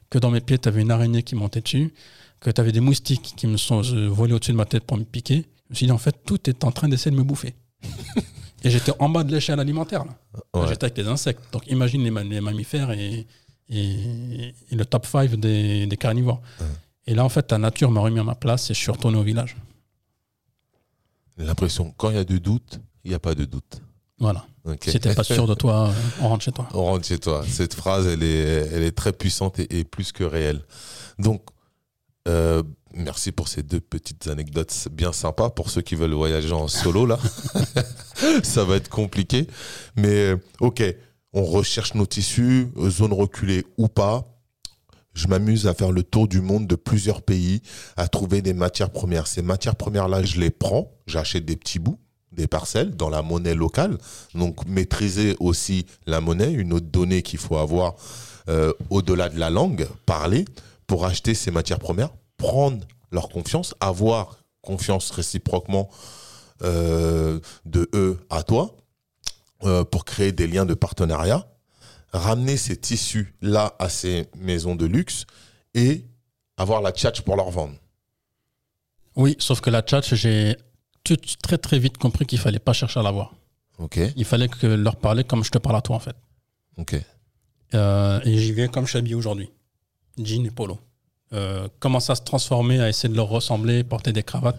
que dans mes pieds, tu avais une araignée qui montait dessus, que tu avais des moustiques qui me sont euh, volés au-dessus de ma tête pour me piquer. Je me suis dit, en fait, tout est en train d'essayer de me bouffer. et j'étais en bas de l'échelle alimentaire. là. Ouais. J'étais avec les insectes. Donc imagine les, ma- les mammifères et, et- et le top 5 des, des carnivores. Et là, en fait, la nature m'a remis à ma place et je suis retourné au village. L'impression, quand il y a du doute, il n'y a pas de doute. Voilà. Ok. Si t'es pas sûr de toi, euh, on rentre chez toi. On rentre chez toi. Cette phrase, elle est, elle est très puissante et, et plus que réelle. Donc, euh, merci pour ces deux petites anecdotes bien sympas pour ceux qui veulent voyager en solo là. Ça va être compliqué, mais euh, ok, on recherche nos tissus, zone reculée ou pas. Je m'amuse à faire le tour du monde de plusieurs pays, à trouver des matières premières. Ces matières premières-là, je les prends, j'achète des petits bouts, des parcelles dans la monnaie locale. Donc maîtriser aussi la monnaie, une autre donnée qu'il faut avoir euh, au-delà de la langue, parler, pour acheter ces matières premières, prendre leur confiance, avoir confiance réciproquement euh, de eux à toi, euh, pour créer des liens de partenariat, ramener ces tissus-là à ces maisons de luxe et avoir la tchatch pour leur vendre. Oui, sauf que la tchatch, j'ai tout- très très vite compris qu'il fallait pas chercher à la voir. Ok, Il fallait que leur parler comme je te parle à toi, en fait. ok. Euh, et j'y vais comme je suis habillé aujourd'hui. Jean et polo. Euh, commence à se transformer, à essayer de leur ressembler, porter des cravates?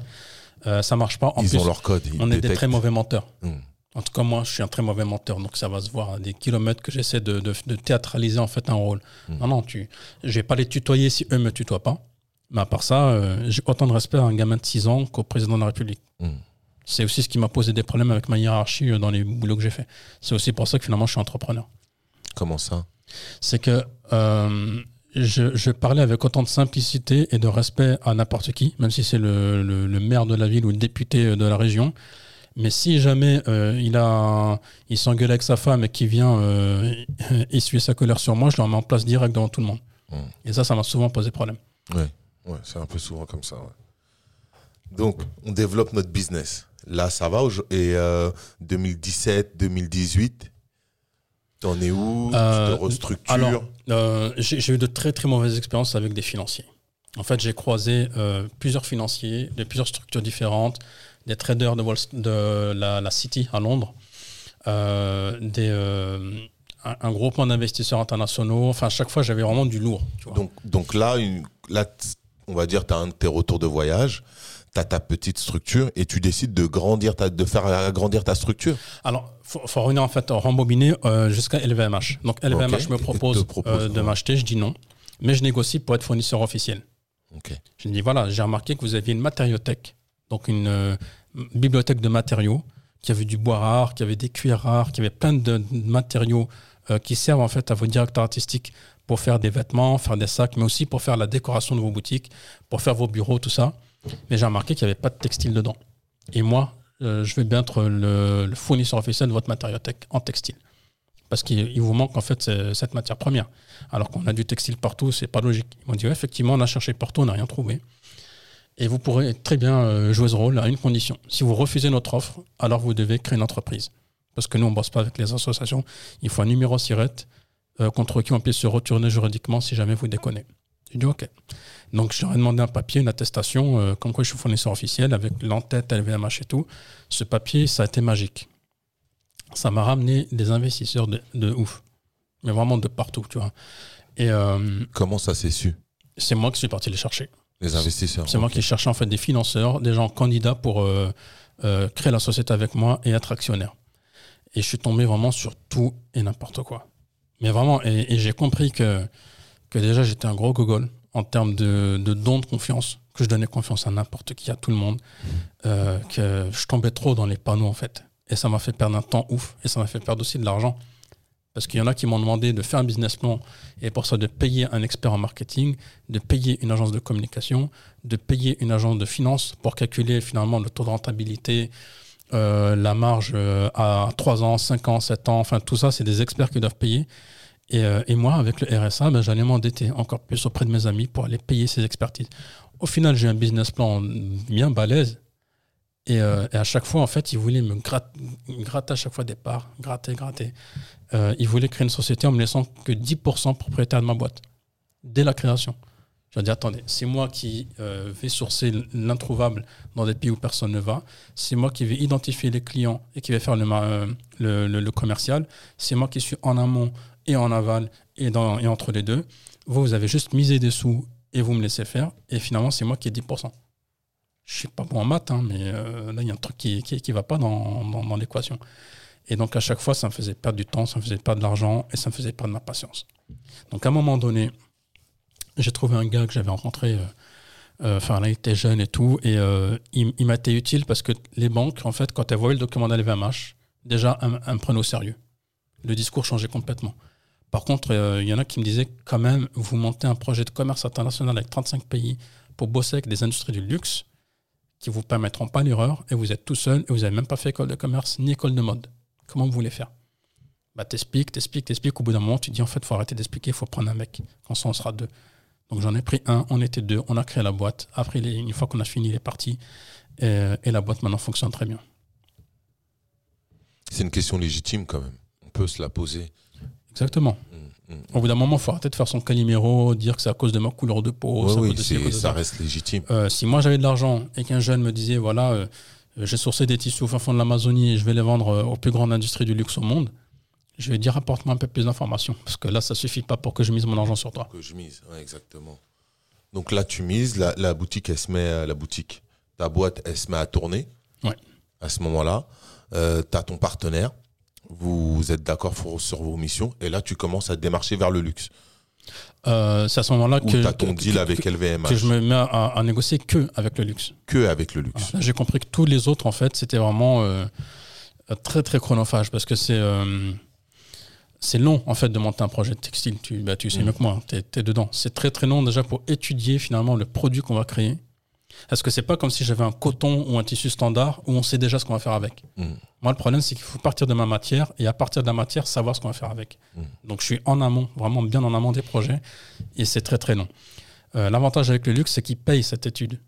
Euh, ça marche pas. En Ils plus, ont leur code. ils on est des détectent. très mauvais menteurs. Hmm. En tout cas, moi, je suis un très mauvais menteur, donc ça va se voir à des kilomètres que j'essaie de, de- de théâtraliser en fait un rôle. Mm. Non, non, tu, je vais pas les tutoyer si eux me tutoient pas. Mais à part ça, euh, j'ai autant de respect à un gamin de 6 ans qu'au président de la République. Mm. C'est aussi ce qui m'a posé des problèmes avec ma hiérarchie euh, dans les boulots que j'ai fait. C'est aussi pour ça que finalement je suis entrepreneur. Comment ça? C'est que euh, je, je parlais avec autant de simplicité et de respect à n'importe qui, même si c'est le, le- le maire de la ville ou le député de la région. Mais si jamais euh, il a, il s'engueule avec sa femme et qu'il vient euh, essuyer sa colère sur moi, je le remets en place direct devant tout le monde. Mm. Et ça, ça m'a souvent posé problème. Ouais, ouais c'est un peu souvent comme ça. ouais. Donc, on développe notre business. Là, ça va. Et euh, 2017, 2018, t'en es où? Euh, Tu te restructures? Alors, euh, j'ai eu de très très mauvaises expériences avec des financiers. En fait, j'ai croisé euh, plusieurs financiers de plusieurs structures différentes, des traders de, Wall de la, la City à Londres, euh, des, euh, un, un groupement d'investisseurs internationaux. Enfin, à chaque fois, j'avais vraiment du lourd. tu vois. donc, donc là, une, là, t- on va dire, tu as un de tes retours de voyage, tu as ta petite structure et tu décides de, grandir ta, de faire agrandir ta structure. Alors, il faut, faut revenir en fait rembobiner euh, jusqu'à LVMH. Donc, LVMH me propose, euh, de m'acheter, je dis non. Mais je négocie pour être fournisseur officiel. Ok. Je dis voilà, j'ai remarqué que vous aviez une matériothèque, donc une euh, bibliothèque de matériaux, qui avait du bois rare, qui avait des cuirs rares, qui avait plein de, de matériaux euh, qui servent en fait à vos directeurs artistiques pour faire des vêtements, faire des sacs, mais aussi pour faire la décoration de vos boutiques, pour faire vos bureaux, tout ça. Mais j'ai remarqué qu'il n'y avait pas de textile dedans. Et moi, euh, je vais bien être le, fournisseur officiel de votre matériothèque en textile. Parce qu'il il vous manque en fait ce- cette matière première. Alors qu'on a du textile partout, c'est pas logique. Ils m'ont dit, effectivement, on a cherché partout, on n'a rien trouvé. Et vous pourrez très bien euh, jouer ce rôle à une condition. Si vous refusez notre offre, alors vous devez créer une entreprise. Parce que nous, on ne bosse pas avec les associations. Il faut un numéro SIRET euh, contre qui on puisse se retourner juridiquement si jamais vous déconnez. J'ai dit OK. Donc, je leur ai demandé un papier, une attestation, euh, comme quoi je suis fournisseur officiel avec l'entête, LVMH et tout. Ce papier, ça a été magique. Ça m'a ramené des investisseurs de, de ouf. Mais vraiment de partout, tu vois. Et euh, Comment ça s'est su? c'est moi qui suis parti les chercher. Les investisseurs. C'est moi qui cherchais en fait des financeurs, des gens candidats pour euh, créer la société avec moi et être actionnaire. Et je suis tombé vraiment sur tout et n'importe quoi. Mais vraiment, et, j'ai compris que, déjà j'étais un gros gogol en termes de, de don de confiance, que je donnais confiance à n'importe qui, à tout le monde, euh, que je tombais trop dans les panneaux en fait. Et ça m'a fait perdre un temps ouf et ça m'a fait perdre aussi de l'argent. Parce qu'il y en a qui m'ont demandé de faire un business plan et pour ça de payer un expert en marketing, de payer une agence de communication, de payer une agence de finance pour calculer finalement le taux de rentabilité, euh, la marge euh, à 3 ans, 5 ans, 7 ans, enfin tout ça, c'est des experts qui doivent payer. Et, euh, et moi, avec le RSA, ben, j'allais m'endetter encore plus auprès de mes amis pour aller payer ces expertises. Au final, j'ai un business plan bien balèze. Et, à chaque fois, en fait, ils voulaient me gratter, gratter à chaque fois des parts, gratter, gratter. Ils voulaient créer une société en me laissant que 10% propriétaire de ma boîte. dès la création. Je dis, attendez, c'est moi qui euh, vais sourcer l'introuvable dans des pays où personne ne va. C'est moi qui vais identifier les clients et qui vais faire le, euh, commercial. C'est moi qui suis en amont et en aval et, dans, et entre les deux. Vous, vous avez juste misé des sous et vous me laissez faire. Et finalement, c'est moi qui ai 10%. Je suis pas bon en maths, hein, mais euh, là, il y a un truc qui ne va pas dans, dans, dans l'équation. Et donc, à chaque fois, ça me faisait perdre du temps, ça me faisait perdre de l'argent et ça me faisait perdre ma patience. Donc, à un moment donné, j'ai trouvé un gars que j'avais rencontré. Euh, euh, enfin, là, il était jeune et tout. Et euh, il, m'a été utile parce que les banques, en fait, quand elles voyaient le document VMH, déjà, elles, me prenaient au sérieux. Le discours changeait complètement. Par contre, il y en a qui me disaient quand même, vous montez un projet de commerce international avec 35 pays pour bosser avec des industries du luxe qui vous permettront pas l'erreur et vous êtes tout seul et vous n'avez même pas fait école de commerce ni école de mode. Comment vous voulez faire? Bah, T'expliques, t'expliques, t'expliques. Au bout d'un moment, tu dis en fait, il faut arrêter d'expliquer, il faut prendre un mec. Quand ça, on sera deux. Donc j'en ai pris un, on était deux, on a créé la boîte. Après, une fois qu'on a fini les parties, et, et, la boîte maintenant fonctionne très bien. C'est une question légitime quand même. On peut se la poser. Exactement. Mmh, mmh. Au bout d'un moment, il faut arrêter de faire son caliméro, dire que c'est à cause de ma couleur de peau. oui, ça reste légitime. Euh, si moi j'avais de l'argent et qu'un jeune me disait, voilà, euh, j'ai sourcé des tissus au fin fond de l'Amazonie et je vais les vendre euh, aux plus grandes industries du luxe au monde, je vais dire apporte-moi un peu plus d'informations. Parce que là, ça suffit pas pour que je mise mon argent sur toi. Que je mise, exactement. Donc là, tu mises, la, boutique, elle se met, la boutique, ta boîte, elle se met à tourner. Ouais. À ce moment-là, euh, tu as ton partenaire, vous êtes d'accord sur vos missions, et là, tu commences à démarcher vers le luxe. Euh, c'est à ce moment-là que, as ton deal avec LVMH. que je me mets à, négocier que avec le luxe. Que avec le luxe. J'ai compris que tous les autres, en fait, c'était vraiment euh, très très chronophage parce que c'est euh, c'est long en fait de monter un projet de textile. Tu, bah, tu sais mm. mieux que moi, tu es, dedans. C'est très très long déjà pour étudier finalement le produit qu'on va créer. Est-ce que c'est pas comme si j'avais un coton ou un tissu standard où on sait déjà ce qu'on va faire avec mm. Moi, le problème, c'est qu'il faut partir de ma matière et à partir de la matière, savoir ce qu'on va faire avec. Mm. Donc, je suis en amont, vraiment bien en amont des projets et c'est très très long. Euh, l'avantage avec le luxe, c'est qu'ils payent cette étude.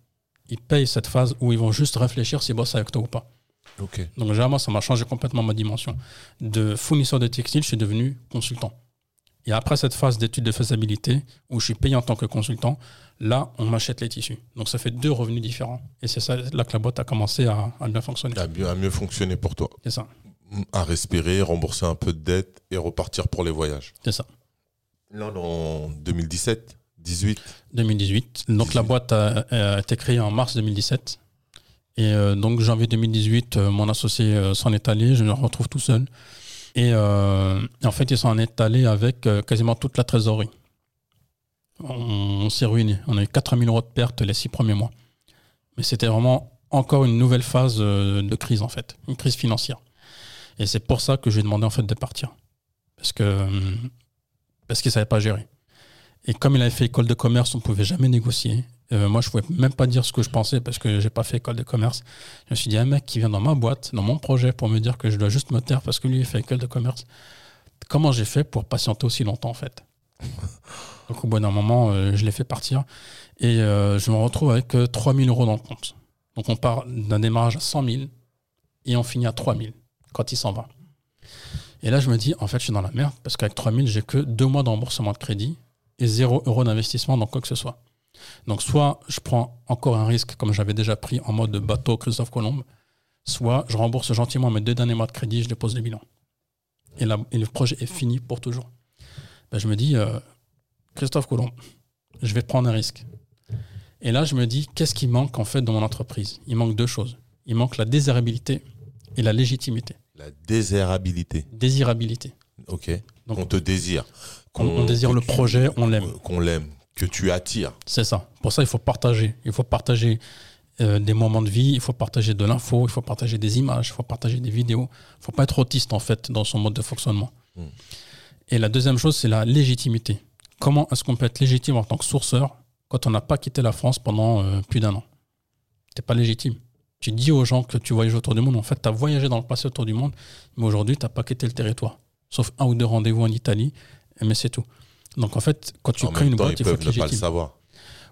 Ils payent cette phase où ils vont juste réfléchir s'ils bossent avec toi ou pas. Donc, généralement, ça m'a changé complètement ma dimension. De fournisseur de textile, je suis devenu consultant. Et après cette phase d'étude de faisabilité, où je suis payé en tant que consultant, là, on m'achète les tissus. Donc ça fait deux revenus différents. Et c'est ça là que la boîte a commencé à, bien fonctionner. À mieux, à mieux fonctionner pour toi. C'est ça. À respirer, rembourser un peu de dette et repartir pour les voyages. C'est ça. Là, en 2017, 18 2018. Donc la boîte a, été créée en mars 2017. Et euh, donc janvier 2018, euh, mon associé euh, s'en est allé, je me retrouve tout seul. Et, en fait, il s'en est allé avec quasiment toute la trésorerie. On, s'est ruiné. On a eu 4 000 euros de pertes les six premiers mois. Mais c'était vraiment encore une nouvelle phase de crise, en fait, une crise financière. Et c'est pour ça que je lui ai demandé en fait de partir. Parce que parce qu'il ne savait pas gérer. Et comme il avait fait école de commerce, on ne pouvait jamais négocier. Euh, moi, je ne pouvais même pas dire ce que je pensais parce que je n'ai pas fait école de commerce. Je me suis dit, un mec qui vient dans ma boîte, dans mon projet, pour me dire que je dois juste me taire parce que lui, il fait école de commerce. Comment j'ai fait pour patienter aussi longtemps, en fait? Donc, au bout d'un moment, euh, je l'ai fait partir. Et euh, je me retrouve avec 3000 euros dans le compte. Donc, on part d'un démarrage à 100 000 et on finit à 3000 quand il s'en va. Et là, je me dis, en fait, je suis dans la merde parce qu'avec 3000, j'ai que deux mois de remboursement de crédit et 0 euros d'investissement dans quoi que ce soit. Donc soit je prends encore un risque comme j'avais déjà pris en mode bateau Christophe Colomb, soit je rembourse gentiment mes deux derniers mois de crédit, je dépose le bilan. Et, et le projet est fini pour toujours. Ben, je me dis, euh, Christophe Colomb, je vais prendre un risque. Et là, je me dis, qu'est-ce qui manque en fait dans mon entreprise? Il manque deux choses. Il manque la désirabilité et la légitimité. La désirabilité. Désirabilité. Ok. Donc, on te désire. on désire le projet, on l'aime. Qu'on l'aime que tu attires. C'est ça. Pour ça, il faut partager. Il faut partager euh, des moments de vie, il faut partager de l'info, il faut partager des images, il faut partager des vidéos. Il ne faut pas être autiste, en fait, dans son mode de fonctionnement. Hmm. Et la deuxième chose, c'est la légitimité. Comment est-ce qu'on peut être légitime en tant que sourceur quand on n'a pas quitté la France pendant euh, plus d'un an? Tu n'es pas légitime. Tu dis aux gens que tu voyages autour du monde. En fait, tu as voyagé dans le passé autour du monde, mais aujourd'hui, tu n'as pas quitté le territoire. Sauf un ou deux rendez-vous en Italie, mais c'est tout. Donc en fait, quand tu crées une boîte, il faut ne pas le savoir.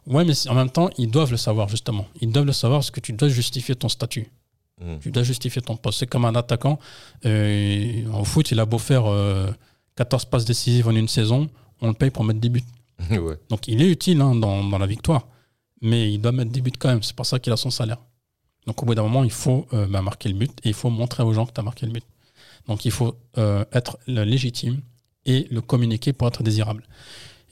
Ouais, mais en même temps, ils doivent le savoir justement. Ils doivent le savoir parce que tu dois justifier ton statut. Hmm. Tu dois justifier ton poste. C'est comme un attaquant. Euh, au foot, il a beau faire 14 euh, passes décisives en une saison, on le paye pour mettre des buts. ouais. Donc il est utile hein, dans, dans la victoire, mais il doit mettre des buts quand même. C'est pour ça qu'il a son salaire. Donc au bout d'un moment, il faut euh, bah, marquer le but et il faut montrer aux gens que tu as marqué le but. Donc il faut euh, être légitime et le communiquer pour être désirable.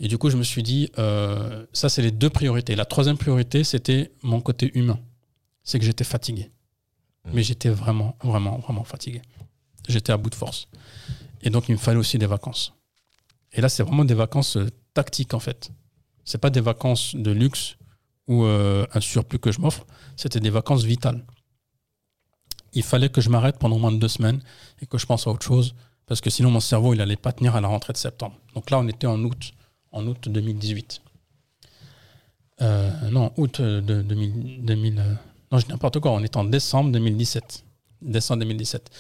Et du coup, je me suis dit, euh, ça, c'est les deux priorités. La troisième priorité, c'était mon côté humain. C'est que j'étais fatigué. Mhm. Mais j'étais vraiment, vraiment, vraiment fatigué. J'étais à bout de force. Et donc, il me fallait aussi des vacances. Et là, c'est vraiment des vacances euh, tactiques, en fait. C'est pas des vacances de luxe ou euh, un surplus que je m'offre. C'était des vacances vitales. Il fallait que je m'arrête pendant moins deux semaines et que je pense à autre chose parce que sinon mon cerveau il allait pas tenir à la rentrée de septembre. Donc là on était en août, en août 2018. Euh, non, août de 2000, 2000 euh, non, je dis n'importe quoi, on est en décembre 2017. Décembre 2017.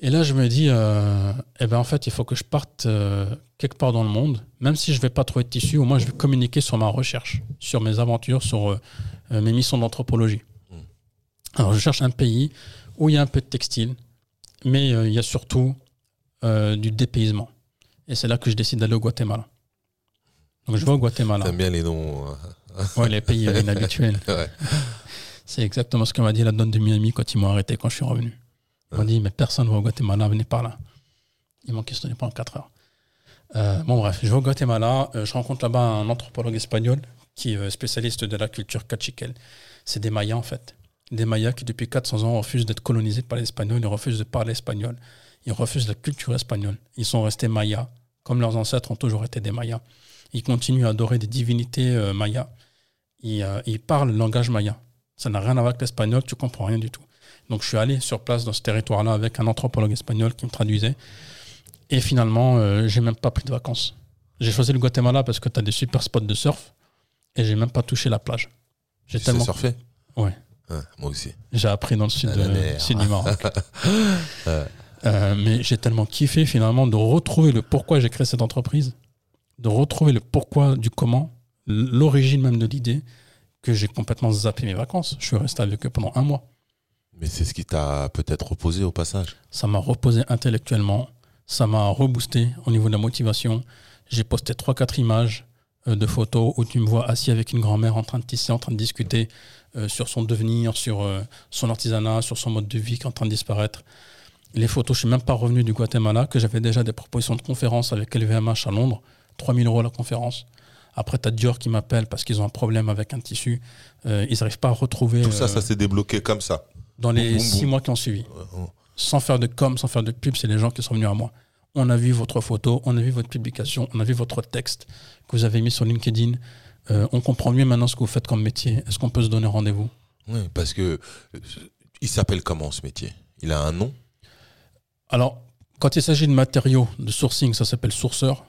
Et là je me dis, euh, eh ben en fait il faut que je parte euh, quelque part dans le monde, même si je vais pas trouver de tissu, au moins je vais communiquer sur ma recherche, sur mes aventures, sur euh, euh, mes missions d'anthropologie. Mm. Alors je cherche un pays où il y a un peu de textile, mais euh, il y a surtout euh, du dépaysement. Et c'est là que je décide d'aller au Guatemala. Donc je vais au Guatemala. T'aimes bien les noms. hein. Ouais, les pays euh, inhabituels. Ouais. C'est exactement ce que m'a dit la donne de Miami quand ils m'ont arrêté quand je suis revenu. Ils m'ont dit, mais personne ne va au Guatemala, venez par là. Ils m'ont questionné pendant 4 heures. Euh, bon, bref, je vais au Guatemala. euh, je rencontre là-bas un anthropologue espagnol qui est spécialiste de la culture cachiquel. C'est des Mayas, en fait. Des Mayas qui, depuis 400 ans, refusent d'être colonisés par les Espagnols. Ils refusent de parler espagnol. Ils refusent la culture espagnole. Ils sont restés Mayas, comme leurs ancêtres ont toujours été des Mayas. Ils continuent à adorer des divinités euh, Mayas. Ils, euh, ils parlent le langage Maya. Ça n'a rien à voir avec l'espagnol, tu comprends rien du tout. Donc je suis allé sur place dans ce territoire-là avec un anthropologue espagnol qui me traduisait. Et finalement, euh, j'ai même pas pris de vacances. J'ai choisi le Guatemala parce que tu as des super spots de surf et j'ai même pas touché la plage. J'ai Tu sais tellement surfer? Ouais. Ouais, Moi aussi. j'ai appris dans le sud, de- sud du Maroc. Euh, mais j'ai tellement kiffé finalement de retrouver le pourquoi j'ai créé cette entreprise, de retrouver le pourquoi du comment, l'origine même de l'idée, que j'ai complètement zappé mes vacances. Je suis resté avec eux pendant un mois. Mais c'est ce qui t'a peut-être reposé au passage. Ça m'a reposé intellectuellement, ça m'a reboosté au niveau de la motivation. J'ai posté 3-4 images euh, de photos où tu me vois assis avec une grand-mère en train de tisser, en train de discuter euh, sur son devenir, sur euh, son artisanat, sur son mode de vie qui est en train de disparaître. Les photos, je suis même pas revenu du Guatemala, que j'avais déjà des propositions de conférence avec LVMH à Londres, 3000 euros la conférence. Après, tu as Dior qui m'appelle parce qu'ils ont un problème avec un tissu. Euh, ils n'arrivent pas à retrouver Tout ça, euh, ça s'est débloqué comme ça. dans les boum, six boum. mois qui ont suivi Euh, oh. sans faire de com, sans faire de pub, c'est les gens qui sont venus à moi. On a vu votre photo, on a vu votre publication, on a vu votre texte que vous avez mis sur LinkedIn. Euh, on comprend mieux maintenant ce que vous faites comme métier. Est-ce qu'on peut se donner rendez-vous? Ouais, parce que euh, il s'appelle comment ce métier? Il a un nom? Alors, quand il s'agit de matériaux, de sourcing, ça s'appelle sourceur.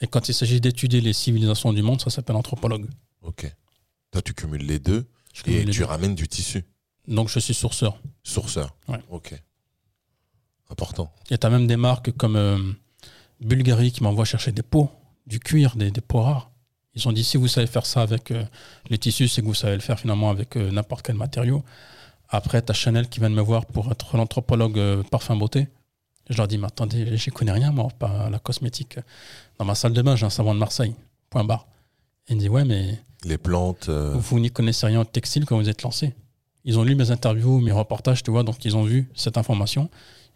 Et quand il s'agit d'étudier les civilisations du monde, ça s'appelle anthropologue. Ok. Toi, tu cumules les deux Je et tu deux. ramènes du tissu. Donc, je suis sourceur. Sourceur. Ouais. Ok. Important. Et tu as même des marques comme euh, Bulgarie qui m'envoient chercher des peaux, du cuir, des, des peaux rares. Ils ont dit si vous savez faire ça avec euh, les tissus, c'est que vous savez le faire finalement avec euh, n'importe quel matériau. Après, tu as Chanel qui vient de me voir pour être l'anthropologue euh, parfum beauté. Je leur dis mais attendez, j'y connais rien moi, pas la cosmétique. Dans ma salle de bain, j'ai un savon de Marseille. Point barre. Et il me dit ouais, mais Les plantes. euh, vous n'y connaissez rien au textile quand vous êtes lancé. Ils ont lu mes interviews, mes reportages, tu vois, donc ils ont vu cette information.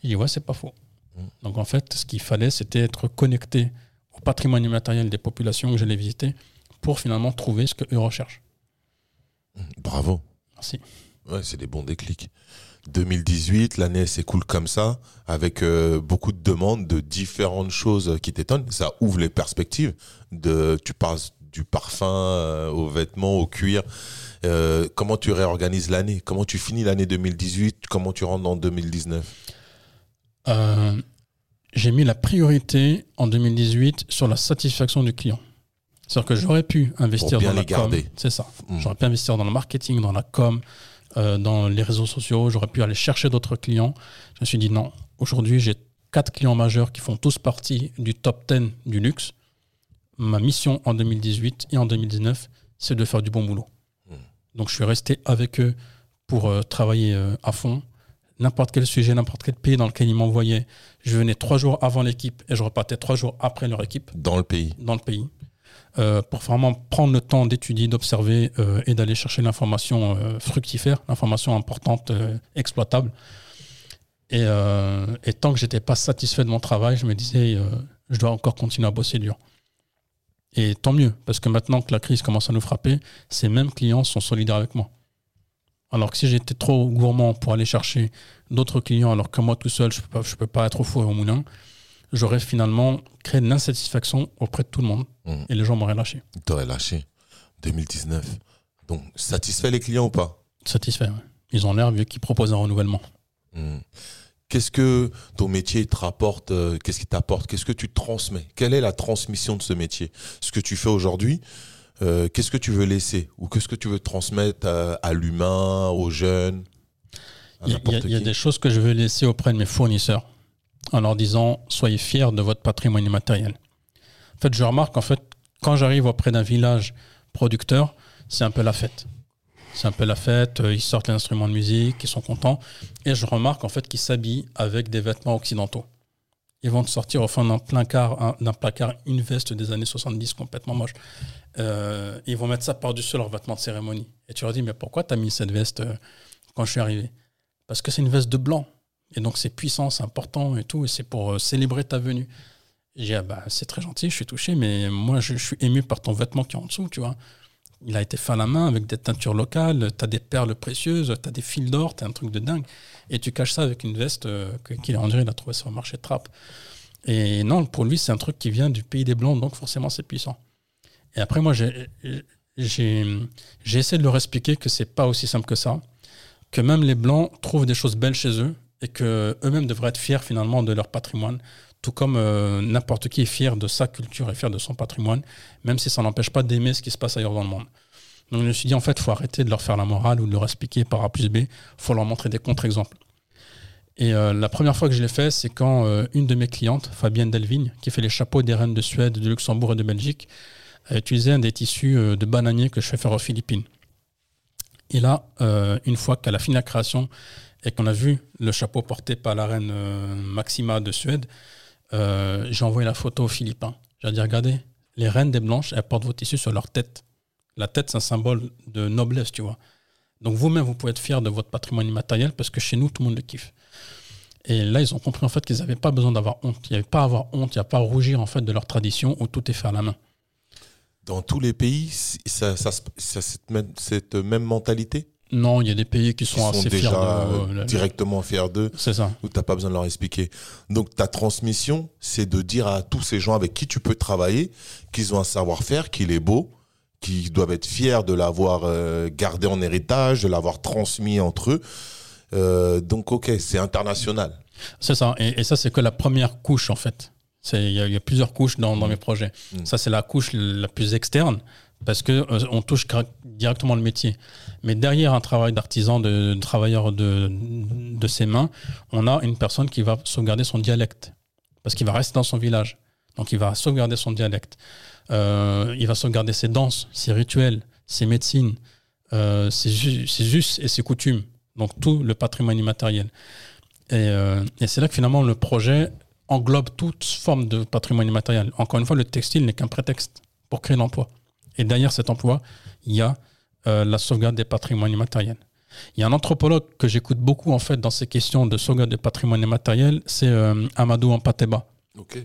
Il dit ouais, c'est pas faux. Mm. Donc en fait, ce qu'il fallait, c'était être connecté au patrimoine immatériel des populations que j'allais visiter pour finalement trouver ce qu'eux recherchent. Bravo. Merci. Ouais, c'est des bons déclics. 2018, l'année s'écoule comme ça, avec euh, beaucoup de demandes de différentes choses qui t'étonnent. Ça ouvre les perspectives. De, tu parles du parfum euh, aux vêtements, au cuir. Euh, comment tu réorganises l'année? Comment tu finis l'année 2018 Comment tu rentres dans 2019 Euh, j'ai mis la priorité en 2018 sur la satisfaction du client. C'est-à-dire que j'aurais pu investir dans la garder. com. C'est ça. Mm. J'aurais pu investir dans le marketing, dans la com, euh, dans les réseaux sociaux. J'aurais pu aller chercher d'autres clients. Je me suis dit non. Aujourd'hui, j'ai quatre clients majeurs qui font tous partie du top 10 du luxe. Ma mission en 2018 et en 2019, c'est de faire du bon boulot. Mm. Donc, je suis resté avec eux pour euh, travailler euh, à fond. N'importe quel sujet, n'importe quel pays dans lequel ils m'envoyaient, je venais trois jours avant l'équipe et je repartais trois jours après leur équipe dans le pays dans le pays. Euh, pour vraiment prendre le temps d'étudier, d'observer euh, et d'aller chercher l'information euh, fructifère, l'information importante, exploitable. Et, tant que j'étais pas satisfait de mon travail, je me disais, je dois encore continuer à bosser dur. Et tant mieux, parce que maintenant que la crise commence à nous frapper, ces mêmes clients sont solidaires avec moi. Alors que si j'étais trop gourmand pour aller chercher d'autres clients, alors que moi tout seul, je ne peux, peux pas être au four et au moulin, j'aurais finalement créé de l'insatisfaction auprès de tout le monde Mhm. et les gens m'auraient lâché. T'aurais lâché. 2019. Donc, satisfait les clients ou pas? Satisfait, ouais. Ils ont l'air vu qu'ils proposent un renouvellement. Hmm. Qu'est-ce que ton métier te rapporte euh, Qu'est-ce qui t'apporte? Qu'est-ce que tu transmets? Quelle est la transmission de ce métier? Ce que tu fais aujourd'hui, euh, qu'est-ce que tu veux laisser? Ou qu'est-ce que tu veux transmettre à, à l'humain, aux jeunes Il y a- y, y des choses que je veux laisser auprès de mes fournisseurs en leur disant soyez fiers de votre patrimoine immatériel. En fait, je remarque en fait quand j'arrive auprès d'un village producteur, c'est un peu la fête. C'est un peu la fête, euh, ils sortent les instruments de musique, ils sont contents. Et je remarque en fait qu'ils s'habillent avec des vêtements occidentaux. Ils vont te sortir au fond d'un placard, un- d'un placard une veste des années 70 complètement moche. Euh, ils vont mettre ça par-dessus leurs vêtements de cérémonie. Et tu leur dis, mais pourquoi tu as mis cette veste euh, quand je suis arrivé? Parce que c'est une veste de blanc. Et donc c'est puissant, c'est important et tout. Et c'est pour euh, célébrer ta venue. J'ai ah bah, c'est très gentil, je suis touché, mais moi je, suis ému par ton vêtement qui est en dessous, tu vois. Il a été fait à la main avec des teintures locales, tu as des perles précieuses, tu as des fils d'or, tu un truc de dingue. Et tu caches ça avec une veste euh, qu'il a, dirait, il a trouvé sur le marché de trappe. Et non, pour lui, c'est un truc qui vient du pays des Blancs, donc forcément, c'est puissant. Et après, moi, j'ai essayé de leur expliquer que c'est pas aussi simple que ça, que même les Blancs trouvent des choses belles chez eux et que eux-mêmes devraient être fiers finalement de leur patrimoine, tout comme euh, n'importe qui est fier de sa culture et fier de son patrimoine, même si ça n'empêche pas d'aimer ce qui se passe ailleurs dans le monde. Donc je me suis dit, en fait, il faut arrêter de leur faire la morale ou de leur expliquer par A plus B, il faut leur montrer des contre-exemples. Et euh, la première fois que je l'ai fait, c'est quand euh, une de mes clientes, Fabienne Delvigne, qui fait les chapeaux des reines de Suède, de Luxembourg et de Belgique, a utilisé un des tissus de bananier que je fais faire aux Philippines. Et là, une fois qu'elle a fini la création et qu'on a vu le chapeau porté par la reine euh, Maxima de Suède, euh, j'ai envoyé la photo aux Philippins. J'ai dit, regardez, les reines des Blanches, elles portent vos tissus sur leur tête. La tête, c'est un symbole de noblesse, tu vois. Donc vous-même, vous pouvez être fiers de votre patrimoine immatériel parce que chez nous, tout le monde le kiffe. Et là, ils ont compris en fait qu'ils n'avaient pas besoin d'avoir honte. Il n'y avait pas à avoir honte, il n'y a pas à rougir en fait de leur tradition où tout est fait à la main. Dans tous les pays, ça, cette même mentalité? Non, il y a des pays qui Qui sont, sont assez déjà fiers euh, directement fiers d'eux, C'est ça. où tu n'as pas besoin de leur expliquer. Donc ta transmission, c'est de dire à tous ces gens avec qui tu peux travailler qu'ils ont un savoir-faire, qu'il est beau, qu'ils doivent être fiers de l'avoir euh, gardé en héritage, de l'avoir transmis entre eux. Euh, donc ok, c'est international. C'est ça. Et, et ça, c'est que la première couche, en fait. Il y, a- il y a plusieurs couches dans, dans mes projets. Mm. Ça, c'est la couche la plus externe, parce que euh, on touche directement le métier. Mais derrière un travail d'artisan, de, travailleur de, de ses mains, on a une personne qui va sauvegarder son dialecte, parce qu'il va rester dans son village. Donc, il va sauvegarder son dialecte. Euh, il va sauvegarder ses danses, ses rituels, ses médecines, euh, ses, us- ses us et ses coutumes. Donc, tout le patrimoine immatériel. Et, et c'est là que finalement le projet englobe toute forme de patrimoine immatériel. Encore une fois, le textile n'est qu'un prétexte pour créer l'emploi. Et derrière cet emploi, il y a euh, la sauvegarde des patrimoines immatériels. Il y a un anthropologue que j'écoute beaucoup en fait dans ces questions de sauvegarde des patrimoines immatériels, c'est euh, Amadou Ampateba. Ok.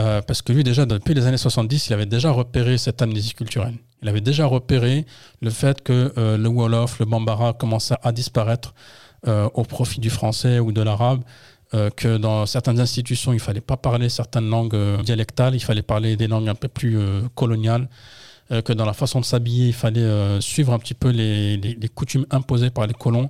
Euh, parce que lui, déjà, depuis les années 70, il avait déjà repéré cette amnésie culturelle. Il avait déjà repéré le fait que le Wolof, le Bambara commençaient à disparaître au profit du français ou de l'arabe, que dans certaines institutions, il ne fallait pas parler certaines langues dialectales, il fallait parler des langues un peu plus coloniales, euh, que dans la façon de s'habiller, il fallait euh, suivre un petit peu les, les- les coutumes imposées par les colons.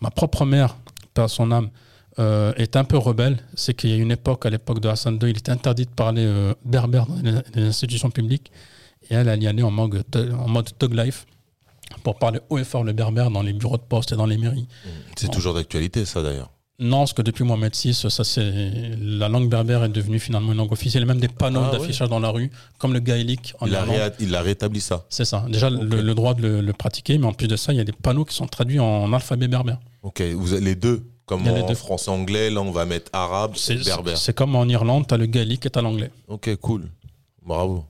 Ma propre mère, par son âme, euh, est un peu rebelle. C'est qu'il y a une époque, à l'époque de Hassan II, il était interdit de parler berbère dans les, les institutions publiques. Et elle, elle y allait en mode, en mode thug life pour parler haut et fort le berbère dans les bureaux de poste et dans les mairies. C'est toujours d'actualité ça d'ailleurs. Non, parce que depuis Mohamed VI, ça c'est la langue berbère est devenue finalement une langue officielle. Il y a même des panneaux Ah ouais. d'affichage dans la rue, comme le gaélique en Il a, Irlande. réa- il a rétabli ça. C'est ça. Déjà le, le droit de le, le pratiquer, mais en plus de ça, il y a des panneaux qui sont traduits en alphabet berbère. Ok, vous avez les deux. Comme a en deux. français-anglais, là on va mettre arabe, C'est berbère. c'est comme en Irlande, tu as le gaélique et tu as l'anglais. Ok, cool. Bravo.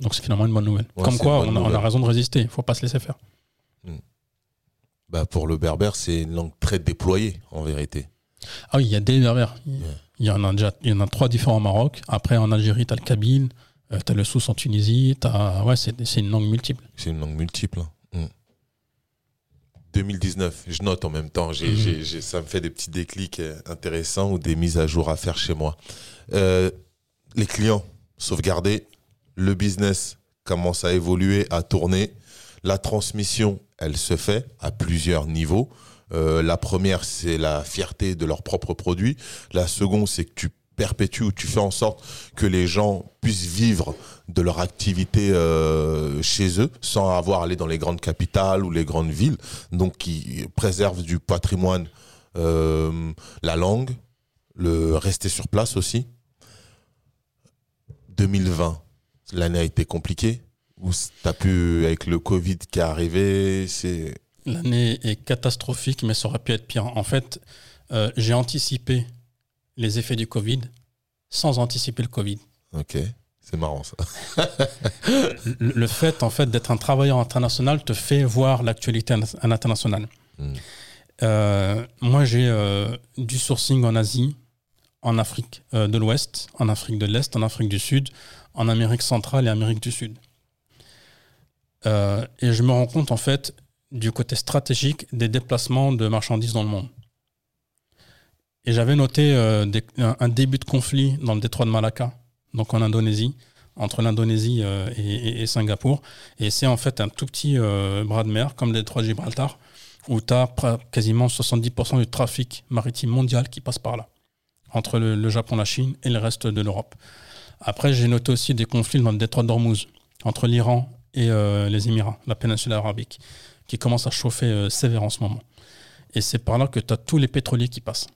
Donc c'est finalement une bonne nouvelle. Ouais, Comme quoi, on a, on a raison de résister. Il faut pas se laisser faire. Bah, pour le berbère, c'est une langue très déployée, en vérité. Ah oui, il y a des berbères. Il Ouais. y en a déjà, il y en a trois différents au Maroc. Après, en Algérie, tu as le Kabyle, tu as le Sousse en Tunisie. T'as- Ouais, c'est une langue multiple. C'est une langue multiple. hein. Mm. 2019, je note en même temps, Mhm. ça me fait des petits déclics euh, intéressants ou des mises à jour à faire chez moi. Euh, les clients sauvegardés, le business commence à évoluer, à tourner. La transmission, elle se fait à plusieurs niveaux. Euh, la première, c'est la fierté de leurs propres produits. La seconde, c'est que tu perpétues ou tu fais en sorte que les gens puissent vivre de leur activité euh, chez eux sans avoir à aller dans les grandes capitales ou les grandes villes. Donc, qui préservent du patrimoine, euh, la langue, le rester sur place aussi. 2020, l'année a été compliquée. T'as pu, avec le Covid qui est arrivé, c'est. L'année est catastrophique, mais ça aurait pu être pire. En fait, euh, j'ai anticipé les effets du Covid sans anticiper le Covid. Ok, c'est marrant ça. Le, le fait, en fait, d'être un travailleur international te fait voir l'actualité à l'international. Mm. Euh, moi, j'ai euh, du sourcing en Asie, en Afrique de l'Ouest, en Afrique de l'Est, en Afrique du Sud, en Amérique centrale et Amérique du Sud. Euh, et je me rends compte, en fait, du côté stratégique des déplacements de marchandises dans le monde. Et j'avais noté euh, un, début de conflit dans le détroit de Malacca, donc en Indonésie, entre l'Indonésie euh, et, Singapour. Et c'est en fait un tout petit euh, bras de mer, comme le détroit de Gibraltar, où tu as quasiment 70% du trafic maritime mondial qui passe par là, entre le, le Japon, la Chine et le reste de l'Europe. Après, j'ai noté aussi des conflits dans le détroit d'Ormuz, entre l'Iran et les Émirats, la péninsule arabique, qui commence à chauffer euh, sévère en ce moment. Et c'est par là que tu as tous les pétroliers qui passent.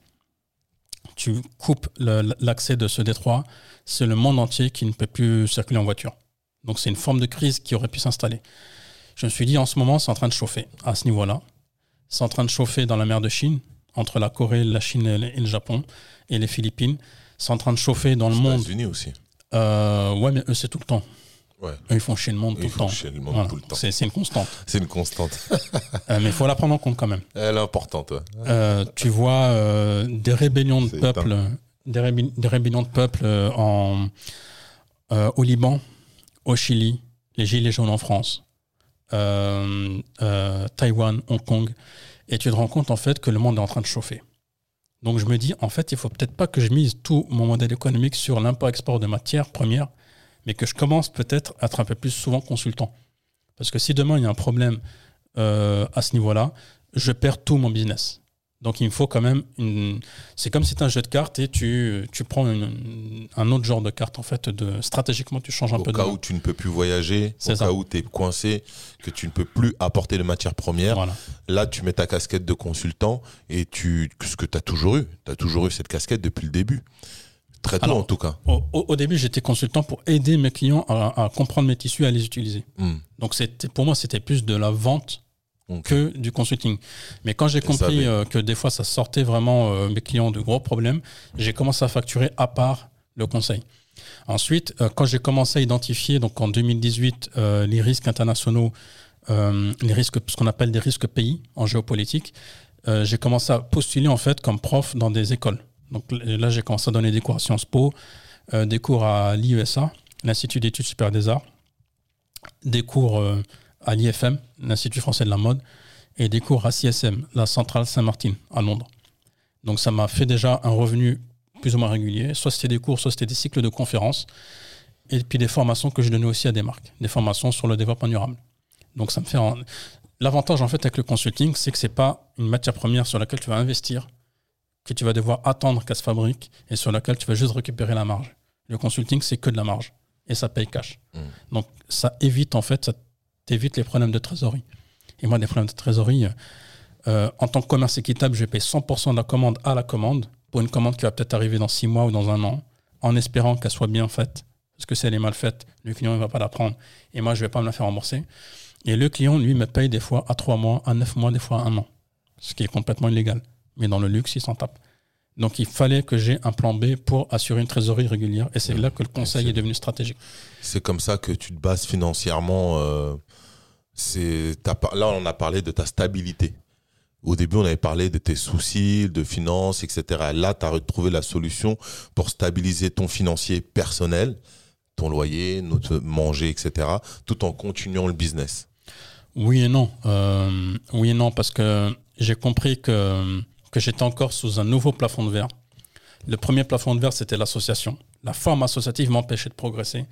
Tu coupes l'accès de ce détroit, c'est le monde entier qui ne peut plus circuler en voiture. Donc c'est une forme de crise qui aurait pu s'installer. Je me suis dit, en ce moment, c'est en train de chauffer à ce niveau-là. C'est en train de chauffer dans la mer de Chine, entre la Corée, la Chine et le- Japon, et les Philippines. C'est en train de chauffer dans le monde. États-Unis aussi. Euh, ouais, mais eux, c'est tout le temps. Ouais. Eux, ils font chier le monde tout le temps. chier le monde Voilà. tout le temps. C'est une constante. C'est une constante. Euh, mais il faut la prendre en compte quand même. Elle est importante. ouais. Euh, tu vois euh, des rébellions de C'est peuple, des, rébellions de peuple en, au Liban, au Chili, les Gilets jaunes en France, Taïwan, Hong Kong, et tu te rends compte en fait que le monde est en train de chauffer. Donc je me dis, en fait, il faut peut-être pas que je mise tout mon modèle économique sur l'import-export de matières premières, mais que je commence peut-être à être un peu plus souvent consultant. Parce que si demain il y a un problème euh, à ce niveau-là, je perds tout mon business. Donc il me faut quand même une. C'est comme si c'était un jeu de cartes et tu, tu prends une- un autre genre de carte en fait. De, stratégiquement, tu changes un Au peu de. cas où tu ne peux plus voyager, au ça. cas où tu es coincé, que tu ne peux plus apporter de matières premières, Voilà. là tu mets ta casquette de consultant et tu ce que tu as toujours eu. Tu as toujours eu cette casquette depuis le début. Très tôt Alors, en tout cas. Au, début, j'étais consultant pour aider mes clients à, à comprendre mes tissus et à les utiliser. Hmm. Donc c'était pour moi, c'était plus de la vente que du consulting. Mais quand j'ai compris avait- euh, que des fois ça sortait vraiment euh, mes clients de gros problèmes, j'ai commencé à facturer à part le conseil. Ensuite, euh, quand j'ai commencé à identifier, donc en 2018, euh, les risques internationaux, les risques, ce qu'on appelle des risques pays en géopolitique, j'ai commencé à postuler en fait comme prof dans des écoles. Donc là, j'ai commencé à donner des cours à Sciences Po, euh, des cours à l'IESA, l'Institut d'études supérieures des arts, des cours euh, à l'IFM, l'Institut français de la mode, et des cours à CSM, la centrale Saint-Martin, à Londres. Donc ça m'a fait déjà un revenu plus ou moins régulier. Soit c'était des cours, soit c'était des cycles de conférences, et puis des formations que je donnais aussi à des marques, des formations sur le développement durable. Donc ça me fait... L'avantage en fait avec le consulting, c'est que c'est pas une matière première sur laquelle tu vas investir, que tu vas devoir attendre qu'elle se fabrique, et sur laquelle tu vas juste récupérer la marge. Le consulting, c'est que de la marge, et ça paye cash. Mm. Donc ça évite en fait, ça t'évite les problèmes de trésorerie. Et moi, des problèmes de trésorerie, euh, en tant que commerce équitable, je paye 100% de la commande à la commande pour une commande qui va peut-être arriver dans 6 mois ou dans un an, en espérant qu'elle soit bien faite. Parce que si elle est mal faite, le client ne va pas la prendre. Et moi, je ne vais pas me la faire rembourser. Et le client, lui, me paye des fois à 3 mois, à 9 mois, des fois à un an. Ce qui est complètement illégal. Mais dans le luxe, il s'en tape. Donc il fallait que j'ai un plan B pour assurer une trésorerie régulière. Et c'est là que le conseil est devenu stratégique. C'est comme ça que tu te bases financièrement. euh, là, on a parlé de ta stabilité. Au début, on avait parlé de tes soucis, de finances, etc. Là, tu as retrouvé la solution pour stabiliser ton financier personnel, ton loyer, notre manger, etc., tout en continuant le business. Oui et non. Euh, oui et non, parce que j'ai compris que, que j'étais encore sous un nouveau plafond de verre. Le premier plafond de verre, c'était l'association. La forme associative m'empêchait de progresser.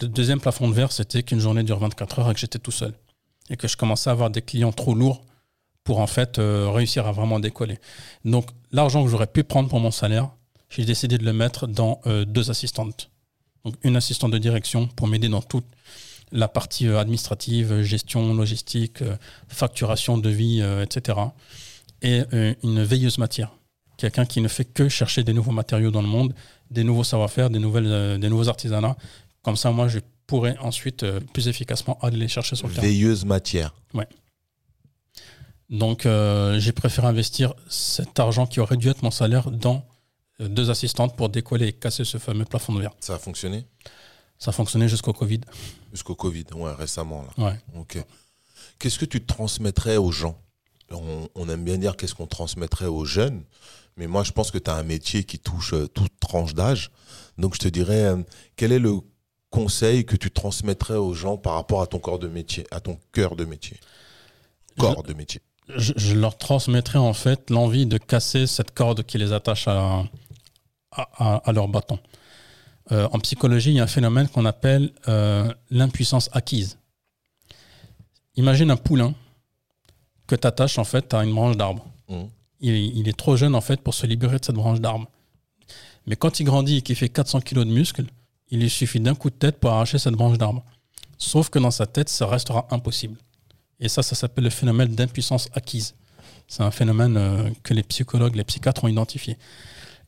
Le deuxième plafond de verre, c'était qu'une journée dure 24 heures et que j'étais tout seul. Et que je commençais à avoir des clients trop lourds pour en fait euh, réussir à vraiment décoller. Donc l'argent que j'aurais pu prendre pour mon salaire, j'ai décidé de le mettre dans euh, deux assistantes. Donc une assistante de direction pour m'aider dans toute la partie euh, administrative, gestion, logistique, facturation, devis, euh, etc. Et une veilleuse matière. Quelqu'un qui ne fait que chercher des nouveaux matériaux dans le monde, des nouveaux savoir-faire, des, nouvelles, euh, des nouveaux artisanats. Comme ça, moi, je pourrais ensuite euh, plus efficacement aller les chercher sur le terrain. Veilleuse matière. Donc, euh, j'ai préféré investir cet argent qui aurait dû être mon salaire dans euh, deux assistantes pour décoller et casser ce fameux plafond de verre. Ça a fonctionné? Ça a fonctionné jusqu'au Covid. Jusqu'au Covid, ouais, récemment. Là. Ouais. Ok. Qu'est-ce que tu transmettrais aux gens? On, on aime bien dire qu'est-ce qu'on transmettrait aux jeunes, mais moi je pense que tu as un métier qui touche euh, toute tranche d'âge. Donc je te dirais, euh, quel est le conseil que tu transmettrais aux gens par rapport à ton corps de métier, à ton cœur de métier? Corps de métier. je, je leur transmettrai en fait l'envie de casser cette corde qui les attache à, à, à- à leur bâton. Euh, en psychologie, il y a un phénomène qu'on appelle euh, l'impuissance acquise. Imagine un poulain que tu attaches en fait à une branche d'arbre. Mhm. Il, il est trop jeune en fait pour se libérer de cette branche d'arbre. Mais quand il grandit et qu'il fait 400 kilos de muscles, il lui suffit d'un coup de tête pour arracher cette branche d'arbre. Sauf que dans sa tête, ça restera impossible. Et ça, ça s'appelle le phénomène d'impuissance acquise. C'est un phénomène euh, que les psychologues, les psychiatres ont identifié.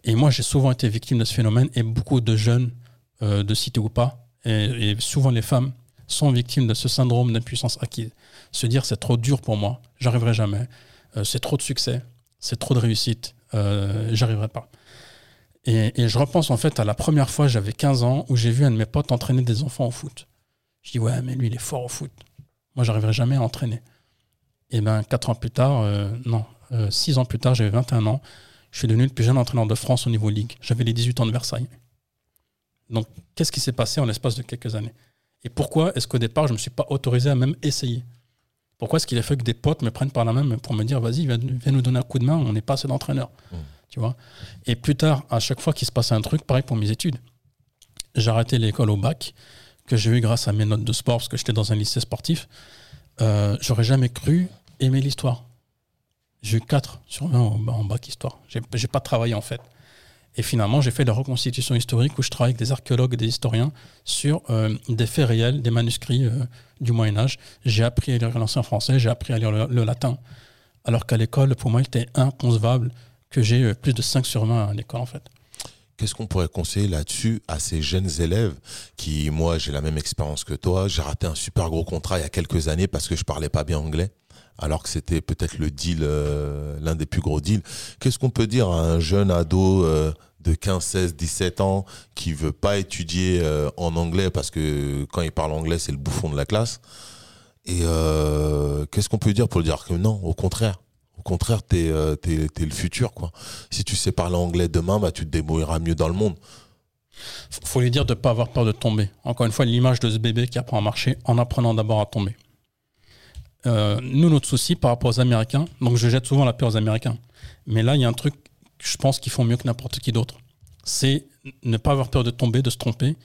Et moi, j'ai souvent été victime de ce phénomène et beaucoup de jeunes euh, de cité ou pas, et, et souvent les femmes, sont victimes de ce syndrome d'impuissance acquise. Se dire c'est trop dur pour moi, j'arriverai jamais, euh, c'est trop de succès, c'est trop de réussite, euh, j'arriverai pas. Et, je repense en fait à la première fois, j'avais 15 ans, où j'ai vu un de mes potes entraîner des enfants au foot. Je dis ouais, mais lui, il est fort au foot. Moi, j'arriverai jamais à entraîner. Et ben, 4 ans plus tard, euh, non, 6 ans plus tard, j'avais 21 ans, je suis devenu le plus jeune entraîneur de France au niveau ligue. J'avais les 18 ans de Versailles. Donc, qu'est-ce qui s'est passé en l'espace de quelques années? Et pourquoi est-ce qu'au départ, je ne me suis pas autorisé à même essayer? Pourquoi est-ce qu'il a fait que des potes me prennent par la main pour me dire, vas-y, viens, viens nous donner un coup de main, on n'est pas assez d'entraîneurs. Mmh. Tu vois? Et plus tard, à chaque fois qu'il se passait un truc, pareil pour mes études. J'ai arrêté l'école au bac, que j'ai eu grâce à mes notes de sport, parce que j'étais dans un lycée sportif. Euh, J'aurais jamais cru aimer l'histoire. J'ai eu 4 sur 20 en, en bac histoire. J'ai j'ai pas travaillé en fait. Et finalement, j'ai fait la reconstitution historique où je travaille avec des archéologues et des historiens sur euh, des faits réels, des manuscrits euh, du Moyen-Âge. J'ai appris à lire l'ancien français, j'ai appris à lire le, latin. Alors qu'à l'école, pour moi, il était inconcevable que j'ai euh, plus de 5 sur 20 à l'école en fait. Qu'est-ce qu'on pourrait conseiller là-dessus à ces jeunes élèves qui, moi, j'ai la même expérience que toi. J'ai raté un super gros contrat il y a quelques années parce que je parlais pas bien anglais, alors que c'était peut-être le deal, l'un des plus gros deals. Qu'est-ce qu'on peut dire à un jeune ado de 15, 16, 17 ans qui veut pas étudier euh, en anglais parce que quand il parle anglais, c'est le bouffon de la classe Et euh, qu'est-ce qu'on peut dire pour dire que non, au contraire au contraire, t'es euh, t'es le futur, quoi. Si tu sais parler anglais demain, bah, tu te débrouilleras mieux dans le monde. Faut lui dire de ne pas avoir peur de tomber. Encore une fois, l'image de ce bébé qui apprend à marcher en apprenant d'abord à tomber. Nous, notre souci par rapport aux Américains, donc je jette souvent la peur aux Américains, mais là, il y a un truc je pense qu'ils font mieux que n'importe qui d'autre. C'est ne pas avoir peur de tomber, de se tromper,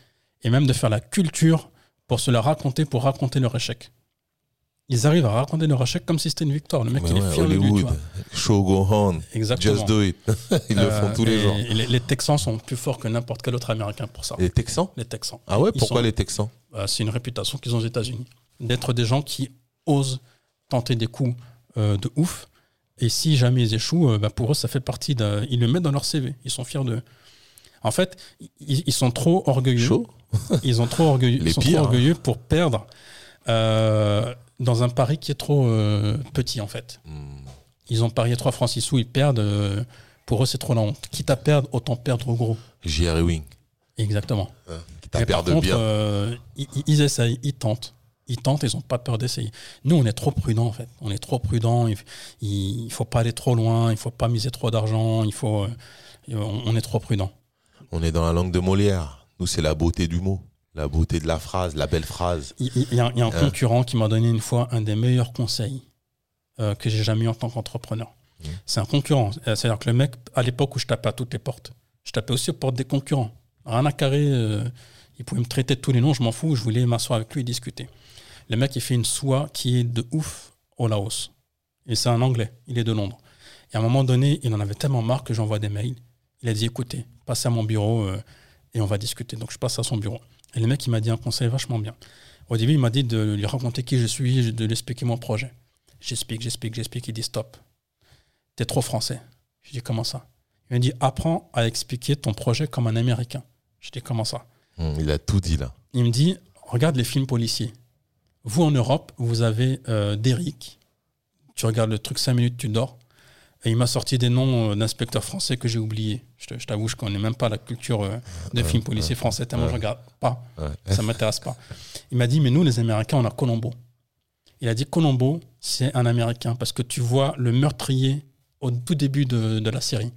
et même de faire la culture pour se la raconter, pour raconter leur échec. Ils arrivent à raconter leur échec comme si c'était une victoire. Le mec, Mais il ouais, est fier de Hollywood, vois. show go on, Exactement. just do it. Ils le font Euh, tous les et- jours. les, les Texans sont plus forts que n'importe quel autre Américain pour ça. Les Texans? Les Texans. Ah ouais, Ils pourquoi sont- les Texans? Euh, c'est une réputation qu'ils ont aux États-Unis. D'être des gens qui osent tenter des coups euh, de ouf. Et si jamais ils échouent, euh, bah, pour eux, ça fait partie d'un. Ils le mettent dans leur CV. Ils sont fiers de. En fait, ils, ils sont trop orgueilleux. Chaud Ils, ont trop orgueilleux, Les ils sont pires, trop hein. orgueilleux pour perdre euh, dans un pari qui est trop euh, petit, en fait. Hmm. Ils ont parié 3 francs 6 sous, ils perdent. euh, Pour eux, c'est trop la honte. Quitte à perdre, autant perdre au gros. J.R. Ewing. Exactement. Hein, Quitte à perdre contre, bien. ils, ils essayent, ils tentent. Ils tentent, ils n'ont pas peur d'essayer. Nous, on est trop prudents, en fait. On est trop prudents. Il ne faut pas aller trop loin. Il ne faut pas miser trop d'argent. Il faut, euh, on, est trop prudents. On est dans la langue de Molière. Nous, c'est la beauté du mot. La beauté de la phrase, la belle phrase. Il, y a, il y a un Hein. concurrent qui m'a donné une fois un des meilleurs conseils euh, que j'ai jamais eu en tant qu'entrepreneur. Mmh. C'est un concurrent. Euh, C'est-à-dire que le mec, à l'époque où je tapais à toutes les portes, je tapais aussi aux portes des concurrents. Rien à carrer. euh, il pouvait me traiter de tous les noms, je m'en fous. Je voulais m'asseoir avec lui et discuter. Le mec, il fait une soie qui est de ouf au Laos. Et c'est un anglais. Il est de Londres. Et à un moment donné, il en avait tellement marre que j'envoie des mails. Il a dit écoutez, passez à mon bureau euh, et on va discuter. Donc je passe à son bureau. Et le mec, il m'a dit un conseil vachement bien. Au début, il m'a dit de lui raconter qui je suis, de lui expliquer mon projet. J'explique, j'explique, j'explique. Il dit stop. T'es trop français. Je dis comment ça? Il m'a dit apprends à expliquer ton projet comme un américain. Je dis comment ça? Hum, il a tout dit là. Il me dit regarde les films policiers. Vous en Europe, vous avez euh, Derrick. Tu regardes le truc 5 minutes, tu dors. Et il m'a sorti des noms euh, d'inspecteurs français que j'ai oubliés. Je t'avoue, je connais même pas la culture euh, de Ouais, films policiers français, tellement ouais. je regarde pas. Ça m'intéresse pas. Il m'a dit, mais nous, les Américains, on a Colombo. Il a dit, Colombo, c'est un Américain parce que tu vois le meurtrier au tout début de, de la série.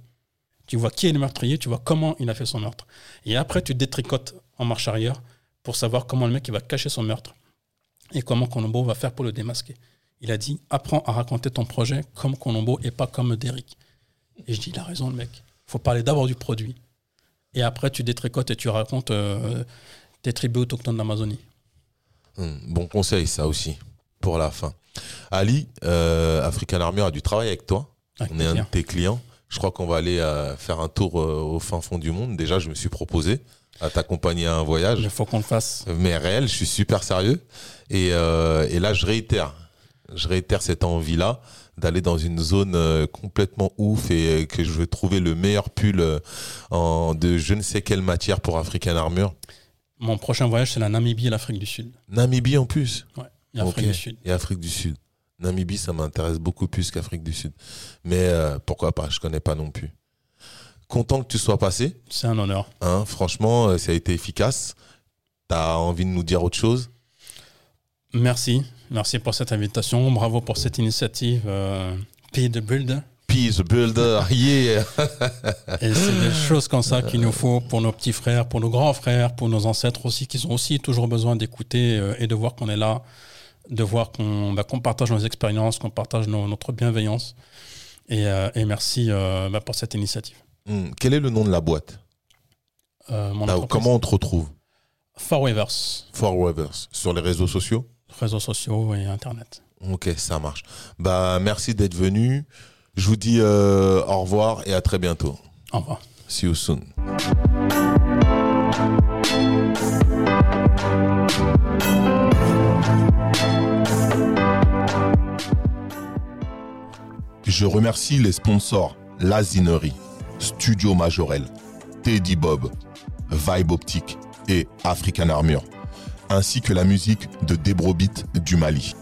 Tu vois qui est le meurtrier, tu vois comment il a fait son meurtre. Et après, tu détricotes en marche arrière pour savoir comment le mec il va cacher son meurtre et comment Colombo va faire pour le démasquer. Il a dit, apprends à raconter ton projet comme Colombo et pas comme Derrick. Et je dis, il a raison, le mec. Il faut parler d'abord du produit. Et après, tu détricotes et tu racontes euh, tes tribus autochtones d'Amazonie. Hum, bon conseil, ça aussi, pour la fin. Ali, euh, African Army a du travail avec toi. Avec On est un de tes clients. Je crois qu'on va aller euh, faire un tour au fin fond du monde. Déjà, je me suis proposé à t'accompagner à un voyage. Il faut qu'on le fasse. mais réel, je suis super sérieux. Et, euh, et là, je réitère, je réitère cette envie-là d'aller dans une zone euh, complètement ouf et euh, que je veux trouver le meilleur pull en, de je ne sais quelle matière pour African Armure. Mon prochain voyage, c'est la Namibie et l'Afrique du Sud. Namibie en plus? Ouais, et l'Afrique Ok. du Sud. Et Afrique du Sud. Namibie, ça m'intéresse beaucoup plus qu'Afrique du Sud. Mais euh, pourquoi pas, je connais pas non plus. Content que tu sois passé. C'est un honneur. Hein, franchement, ça a été efficace. T'as envie de nous dire autre chose? Merci. Merci pour cette invitation. Bravo pour cette initiative euh, Pays de Build. Builder, yeah Et c'est des choses comme ça qu'il nous faut pour nos petits frères, pour nos grands frères, pour nos ancêtres aussi, qui ont aussi toujours besoin d'écouter euh, et de voir qu'on est là, de voir qu'on bah, partage nos expériences, qu'on partage nos- notre bienveillance. Et, euh, et merci euh, bah, pour cette initiative. Hmm, Quel est le nom de la boîte? Mon Là, entreprise, Comment on te retrouve? Forwavers, Forwavers sur les réseaux sociaux? Réseaux sociaux et Internet. Ok, ça marche. Bah, merci d'être venu. Je vous dis euh, au revoir et à très bientôt. Au revoir. See you soon. Je remercie les sponsors Lazinerie, Studio Majorel, Teddy Bob, Vibe Optique et African Armure, ainsi que la musique de Debrobit du Mali.